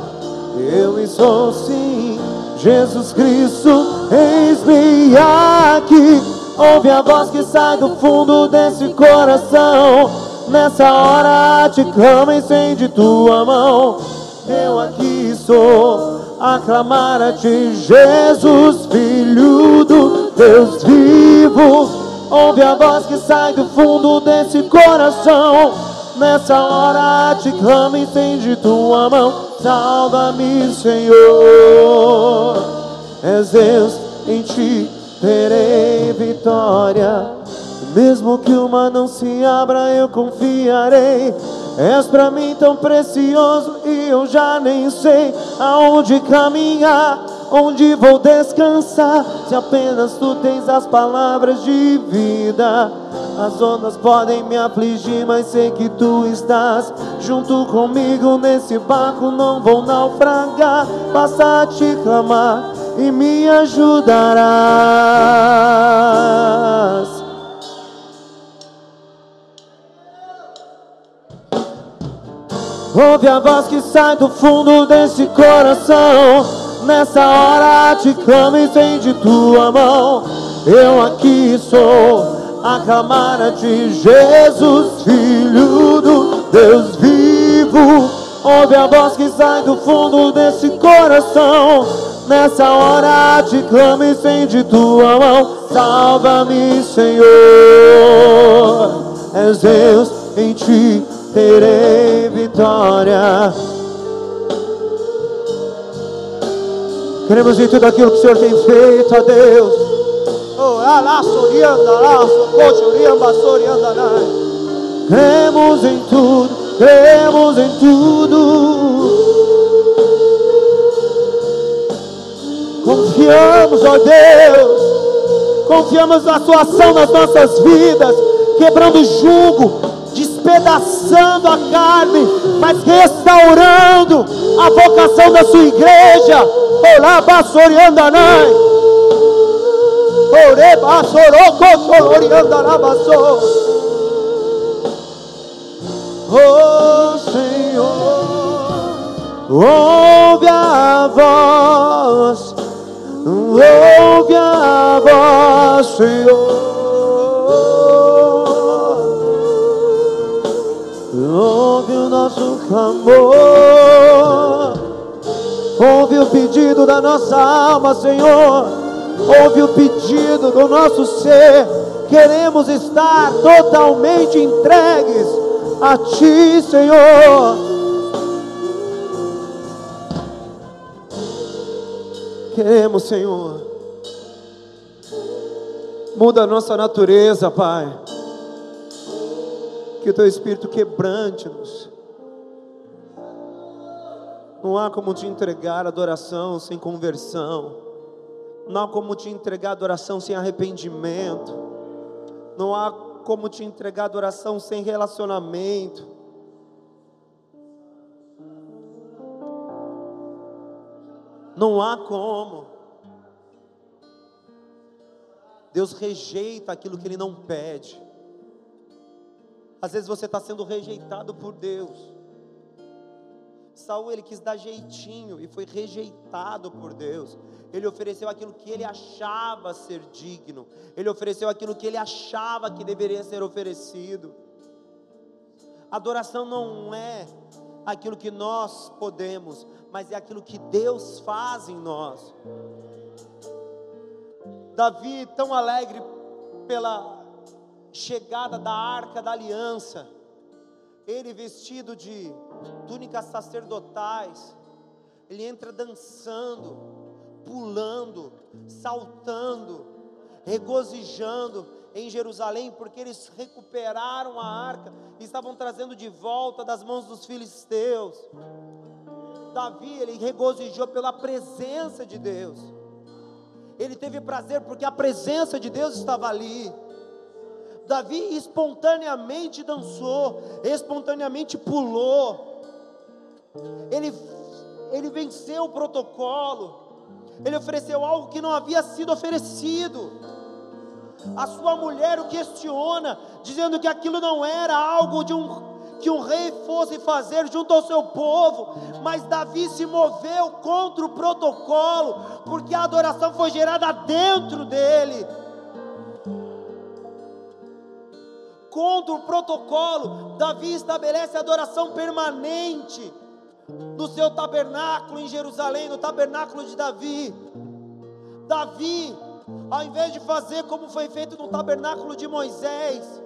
eu estou sim. Jesus Cristo, eis-me aqui. Ouve a voz que sai do fundo desse coração. Nessa hora te clamo, estende tua mão. Eu aqui sou aclamar a ti, Jesus, Filho do Deus vivo. Ouve a voz que sai do fundo desse coração. Nessa hora te clamo, estende tua mão. Salva-me, Senhor. És Deus, em ti terei vitória. Mesmo que uma não se abra, eu confiarei. És para mim tão precioso e eu já nem sei aonde caminhar, onde vou descansar. Se apenas tu tens as palavras de vida, as ondas podem me afligir, mas sei que tu estás junto comigo nesse barco. Não vou naufragar, basta te clamar e me ajudarás. Ouve a voz que sai do fundo desse coração. Nessa hora te clamo e estende tua mão. Eu aqui sou a clamar ti, Jesus, Filho do Deus vivo. Ouve a voz que sai do fundo desse coração. Nessa hora te clamo e estende tua mão. Salva-me, Senhor. És Deus em ti terei vitória. Queremos ver tudo aquilo que o Senhor tem feito, a Deus. Oh, cremos em tudo, cremos em tudo. Confiamos, ó Deus, confiamos na Sua ação nas nossas vidas, quebrando o jugo, despedaçando a carne, mas restaurando a vocação da sua igreja. Olá, basoriandanai. Ore basoroko soloriandanabaso. Oh Senhor, ouve a voz, ouve a voz, Senhor. Ouve o nosso clamor, ouve o pedido da nossa alma, Senhor, ouve o pedido do nosso ser. Queremos estar totalmente entregues a Ti, Senhor. Queremos, Senhor. Muda a nossa natureza, Pai. Que o Teu Espírito quebrante-nos. Não há como te entregar adoração sem conversão. Não há como te entregar adoração sem arrependimento. Não há como te entregar adoração sem relacionamento. Não há como. Deus rejeita aquilo que Ele não pede. Às vezes você está sendo rejeitado por Deus. Saul ele quis dar jeitinho e foi rejeitado por Deus. Ele ofereceu aquilo que ele achava ser digno. Ele ofereceu aquilo que ele achava que deveria ser oferecido. Adoração não é aquilo que nós podemos, mas é aquilo que Deus faz em nós. Davi, tão alegre pela chegada da arca da aliança, ele vestido de túnicas sacerdotais, ele entra dançando, pulando, saltando, regozijando em Jerusalém, porque eles recuperaram a arca e estavam trazendo de volta das mãos dos filisteus. Davi, ele regozijou pela presença de Deus. Ele teve prazer porque a presença de Deus estava ali. Davi espontaneamente dançou, espontaneamente pulou. Ele, ele venceu o protocolo. Ele ofereceu algo que não havia sido oferecido. A sua mulher o questiona, dizendo que aquilo não era algo de um que um rei fosse fazer junto ao seu povo, mas Davi se moveu contra o protocolo, porque a adoração foi gerada dentro dele. contra o protocolo. Davi estabelece adoração permanente no seu tabernáculo em Jerusalém, no tabernáculo de Davi. Davi, ao invés de fazer como foi feito no tabernáculo de Moisés,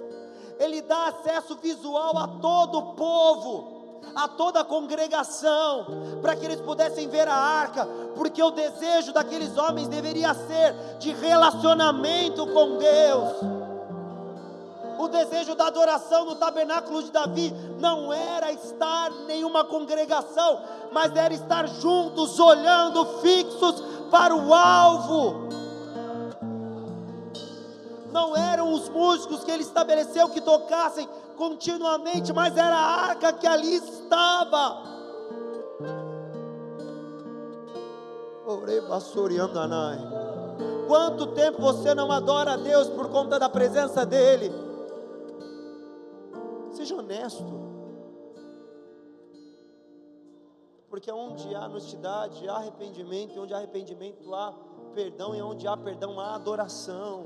ele dá acesso visual a todo o povo a toda a congregação, para que eles pudessem ver a arca, porque o desejo daqueles homens deveria ser de relacionamento com Deus. O desejo da adoração no tabernáculo de Davi não era estar em nenhuma congregação, mas era estar juntos, olhando fixos para o alvo. Não eram os músicos que ele estabeleceu que tocassem continuamente, mas era a arca que ali estava. Quanto tempo você não adora a Deus por conta da presença dEle? Seja honesto. Porque onde há honestidade, há arrependimento, e onde há arrependimento, há perdão, e onde há perdão, há adoração.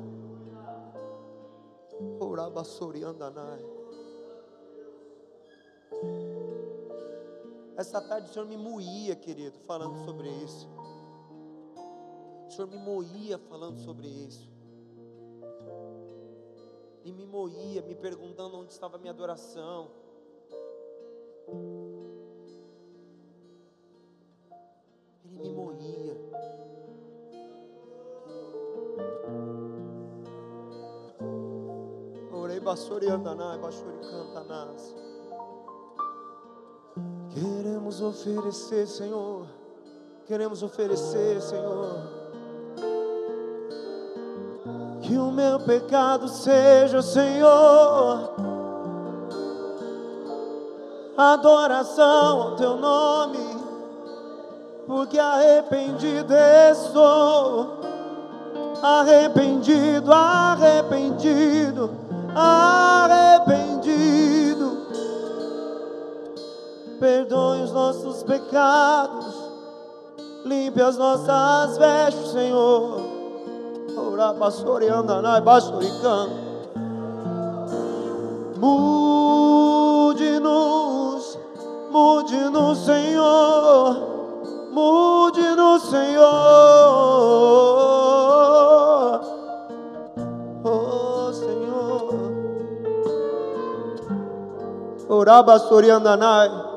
Essa tarde o Senhor me moía, querido, falando sobre isso. O Senhor me moía falando sobre isso e me moía, me perguntando onde estava a minha adoração. Ele me moía. Orei basuri andanai, basuri cantanás. Queremos oferecer, Senhor. Queremos oferecer, Senhor que o meu pecado seja, Senhor, adoração ao teu nome, porque arrependido estou, arrependido, arrependido, arrependido. nossos pecados, limpe as nossas vestes, Senhor. Ora, pastor, anda, na basturicando. Mude-nos, mude-nos, Senhor, mude-nos, Senhor. Oh, Senhor. Oraba Soriandanai.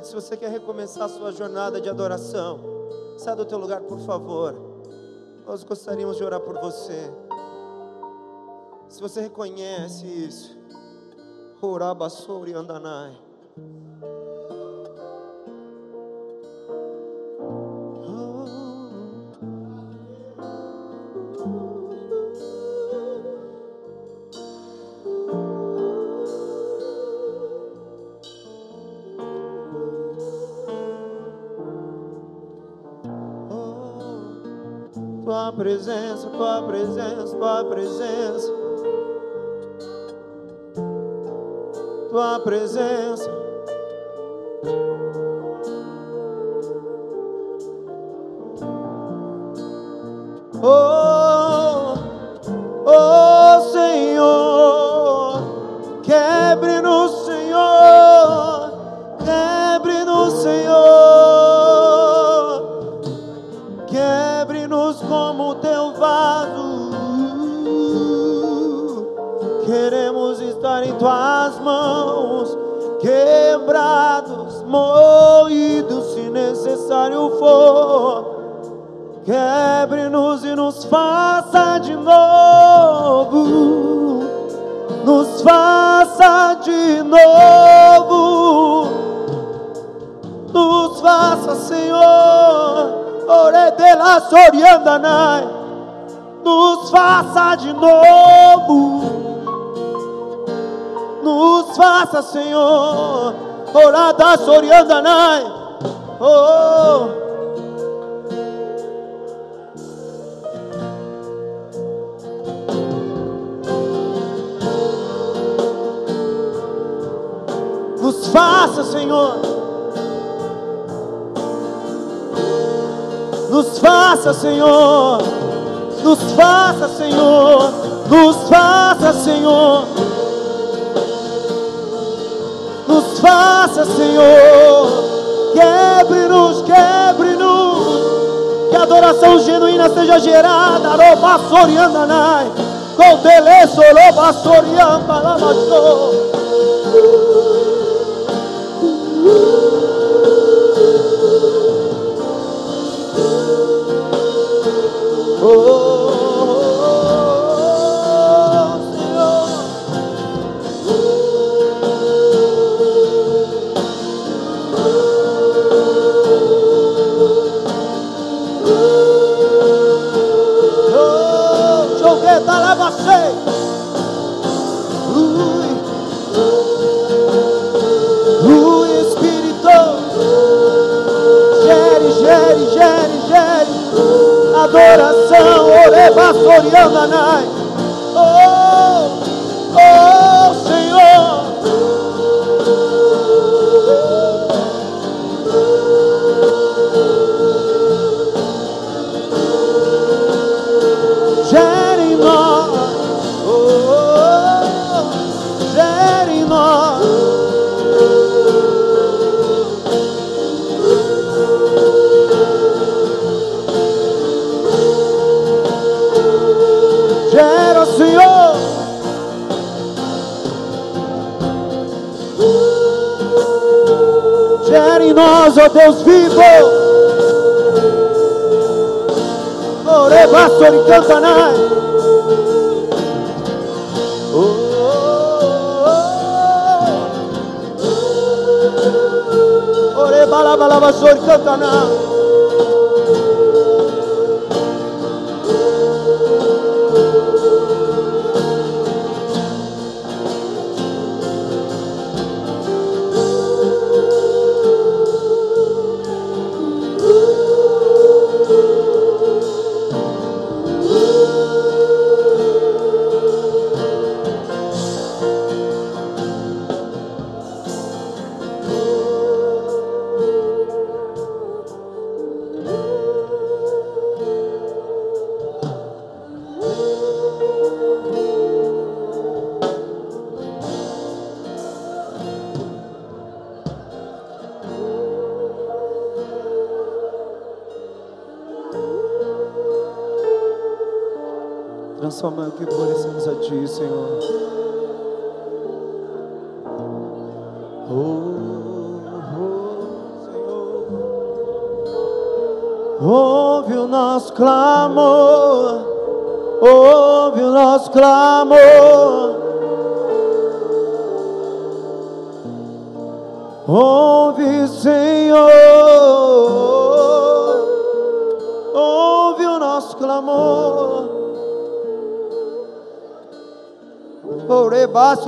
Querido, se você quer recomeçar a sua jornada de adoração, Sai do teu lugar, por favor. Nós gostaríamos de orar por você. Se você reconhece isso, Horabassori Andanai. Tua presença, tua presença. Tua presença. Faça, Senhor. Nos faça, Senhor. Nos faça, Senhor. Nos faça, Senhor. Quebre-nos, quebre-nos. Que a adoração genuína seja gerada. Roba soriandanai. Com teleso, roba soriamba, lamachou. bana জানায় ও ওরে বালা বালা বা সৈক্য কানা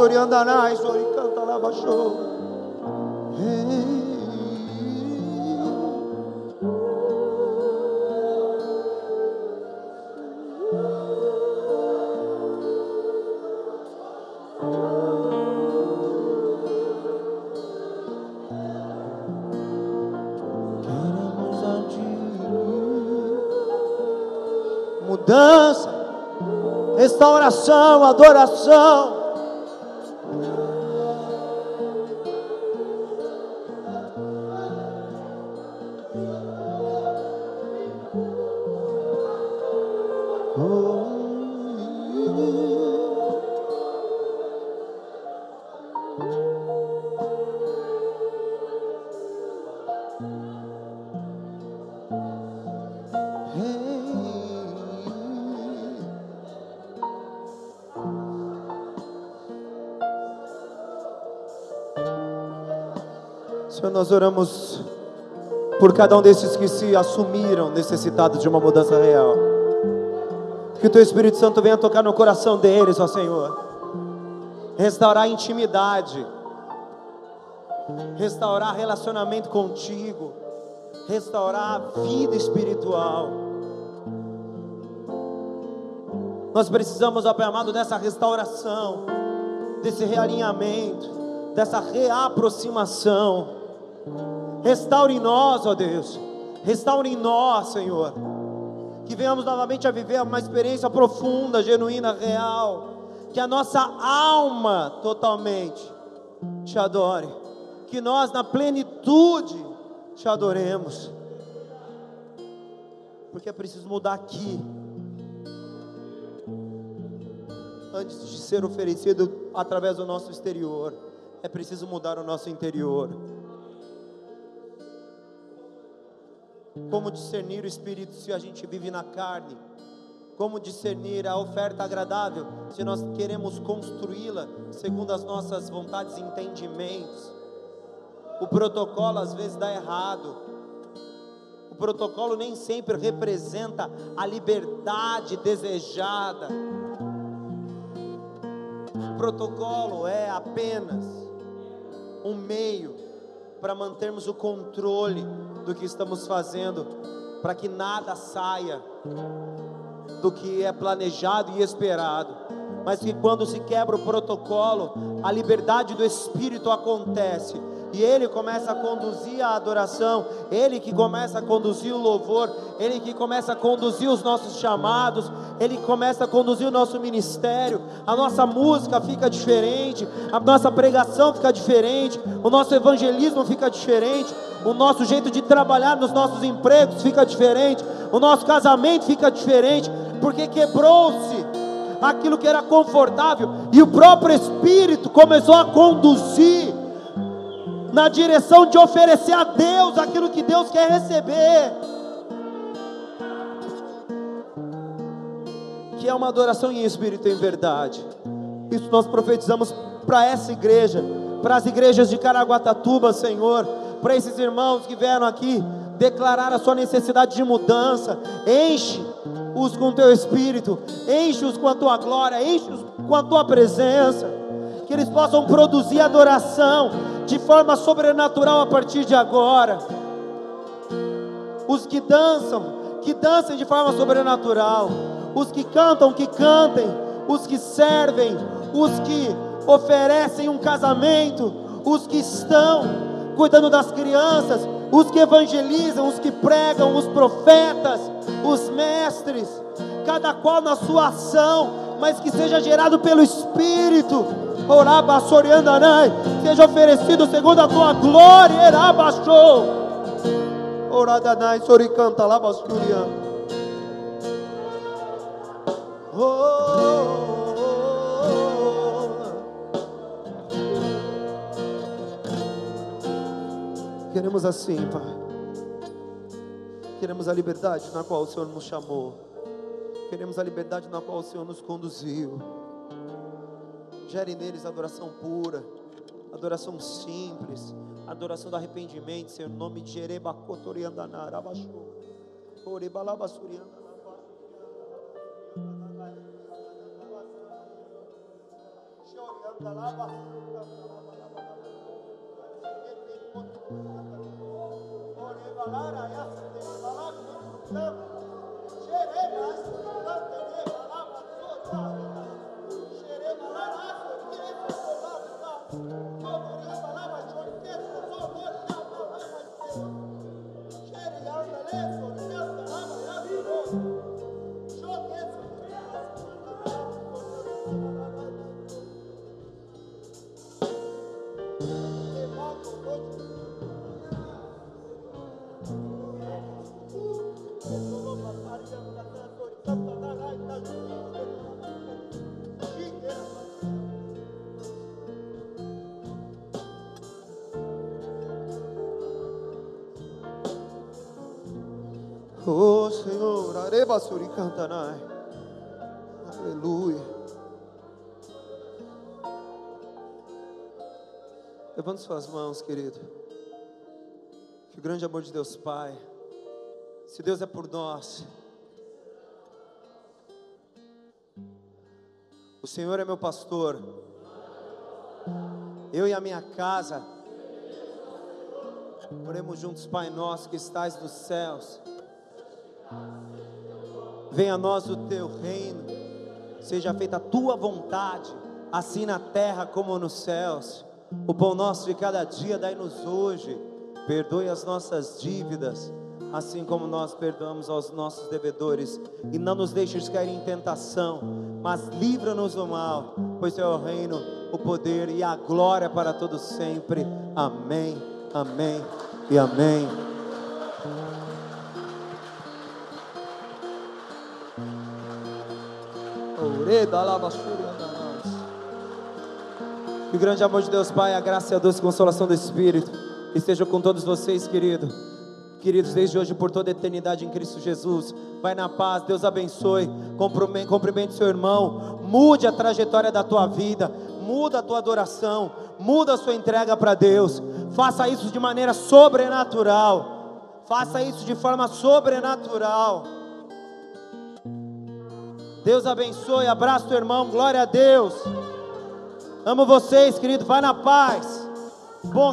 Oreba, Soriandanai, Soricanta, Labachou. Mudança, restauração, adoração. Nós oramos por cada um desses que se assumiram necessitados de uma mudança real. Que o Teu Espírito Santo venha tocar no coração deles, ó Senhor. Restaurar a intimidade. Restaurar relacionamento contigo. Restaurar a vida espiritual. Nós precisamos, ó Pai amado, dessa restauração, desse realinhamento, dessa reaproximação. Restaure em nós, ó Deus. Restaure em nós, Senhor. Que venhamos novamente a viver uma experiência profunda, genuína, real. Que a nossa alma totalmente te adore. Que nós, na plenitude, te adoremos. Porque é preciso mudar aqui. Antes de ser oferecido através do nosso exterior, é preciso mudar o nosso interior. Como discernir o Espírito se a gente vive na carne? Como discernir a oferta agradável se nós queremos construí-la segundo as nossas vontades e entendimentos? O protocolo às vezes dá errado. O protocolo nem sempre representa a liberdade desejada. O protocolo é apenas um meio para mantermos o controle do que estamos fazendo, para que nada saia do que é planejado e esperado, mas que quando se quebra o protocolo, a liberdade do Espírito acontece e Ele começa a conduzir a adoração, Ele que começa a conduzir o louvor, Ele que começa a conduzir os nossos chamados, Ele começa a conduzir o nosso ministério, a nossa música fica diferente, a nossa pregação fica diferente, o nosso evangelismo fica diferente, o nosso jeito de trabalhar nos nossos empregos fica diferente, o nosso casamento fica diferente, porque quebrou-se aquilo que era confortável e o próprio Espírito começou a conduzir na direção de oferecer a Deus aquilo que Deus quer receber. Que é uma adoração em espírito e em verdade. Isso nós profetizamos para essa igreja, para as igrejas de Caraguatatuba, Senhor, para esses irmãos que vieram aqui declarar a sua necessidade de mudança. Enche-os com teu espírito, enche-os com a tua glória, enche-os com a tua presença. Que eles possam produzir adoração de forma sobrenatural a partir de agora. Os que dançam, que dancem de forma sobrenatural. Os que cantam, que cantem. Os que servem, os que oferecem um casamento. Os que estão cuidando das crianças. Os que evangelizam, os que pregam, os profetas, os mestres. Cada qual na sua ação, mas que seja gerado pelo Espírito seja oferecido segundo a tua glória, Erabaxou. Oradanai, Soricanta, Labasturian. Oh. Queremos assim, Pai. Queremos a liberdade na qual o Senhor nos chamou. Queremos a liberdade na qual o Senhor nos conduziu. Gere neles adoração pura, adoração simples, adoração do arrependimento, Senhor, em nome de Jerebacotoriandanara, abaixou. Orebalabasuriandanara. Valarea, ia să te valac, nu uităm, cerem, astfel, toate Arebasuri cantanai. Aleluia. Levante suas mãos, querido. Que o grande amor de Deus Pai, se Deus é por nós, o Senhor é meu pastor, eu e a minha casa, oremos juntos, Pai nosso que estás nos céus. Venha a nós o teu reino, seja feita a tua vontade, assim na terra como nos céus. O pão nosso de cada dia dai-nos hoje, perdoe as nossas dívidas, assim como nós perdoamos aos nossos devedores, e não nos deixes cair em tentação, mas livra-nos do mal, pois é o reino, o poder e a glória para todos sempre. Amém, amém e amém. Que o grande amor de Deus Pai, a graça e a doce consolação do Espírito esteja com todos vocês, querido. Queridos, desde hoje por toda a eternidade em Cristo Jesus. Vai na paz, Deus abençoe. Cumprimente seu irmão. Mude a trajetória da tua vida. Muda a tua adoração. Muda a sua entrega para Deus. Faça isso de maneira sobrenatural. Faça isso de forma sobrenatural. Deus abençoe, abraço teu irmão, glória a Deus. Amo vocês, querido, vai na paz. Bom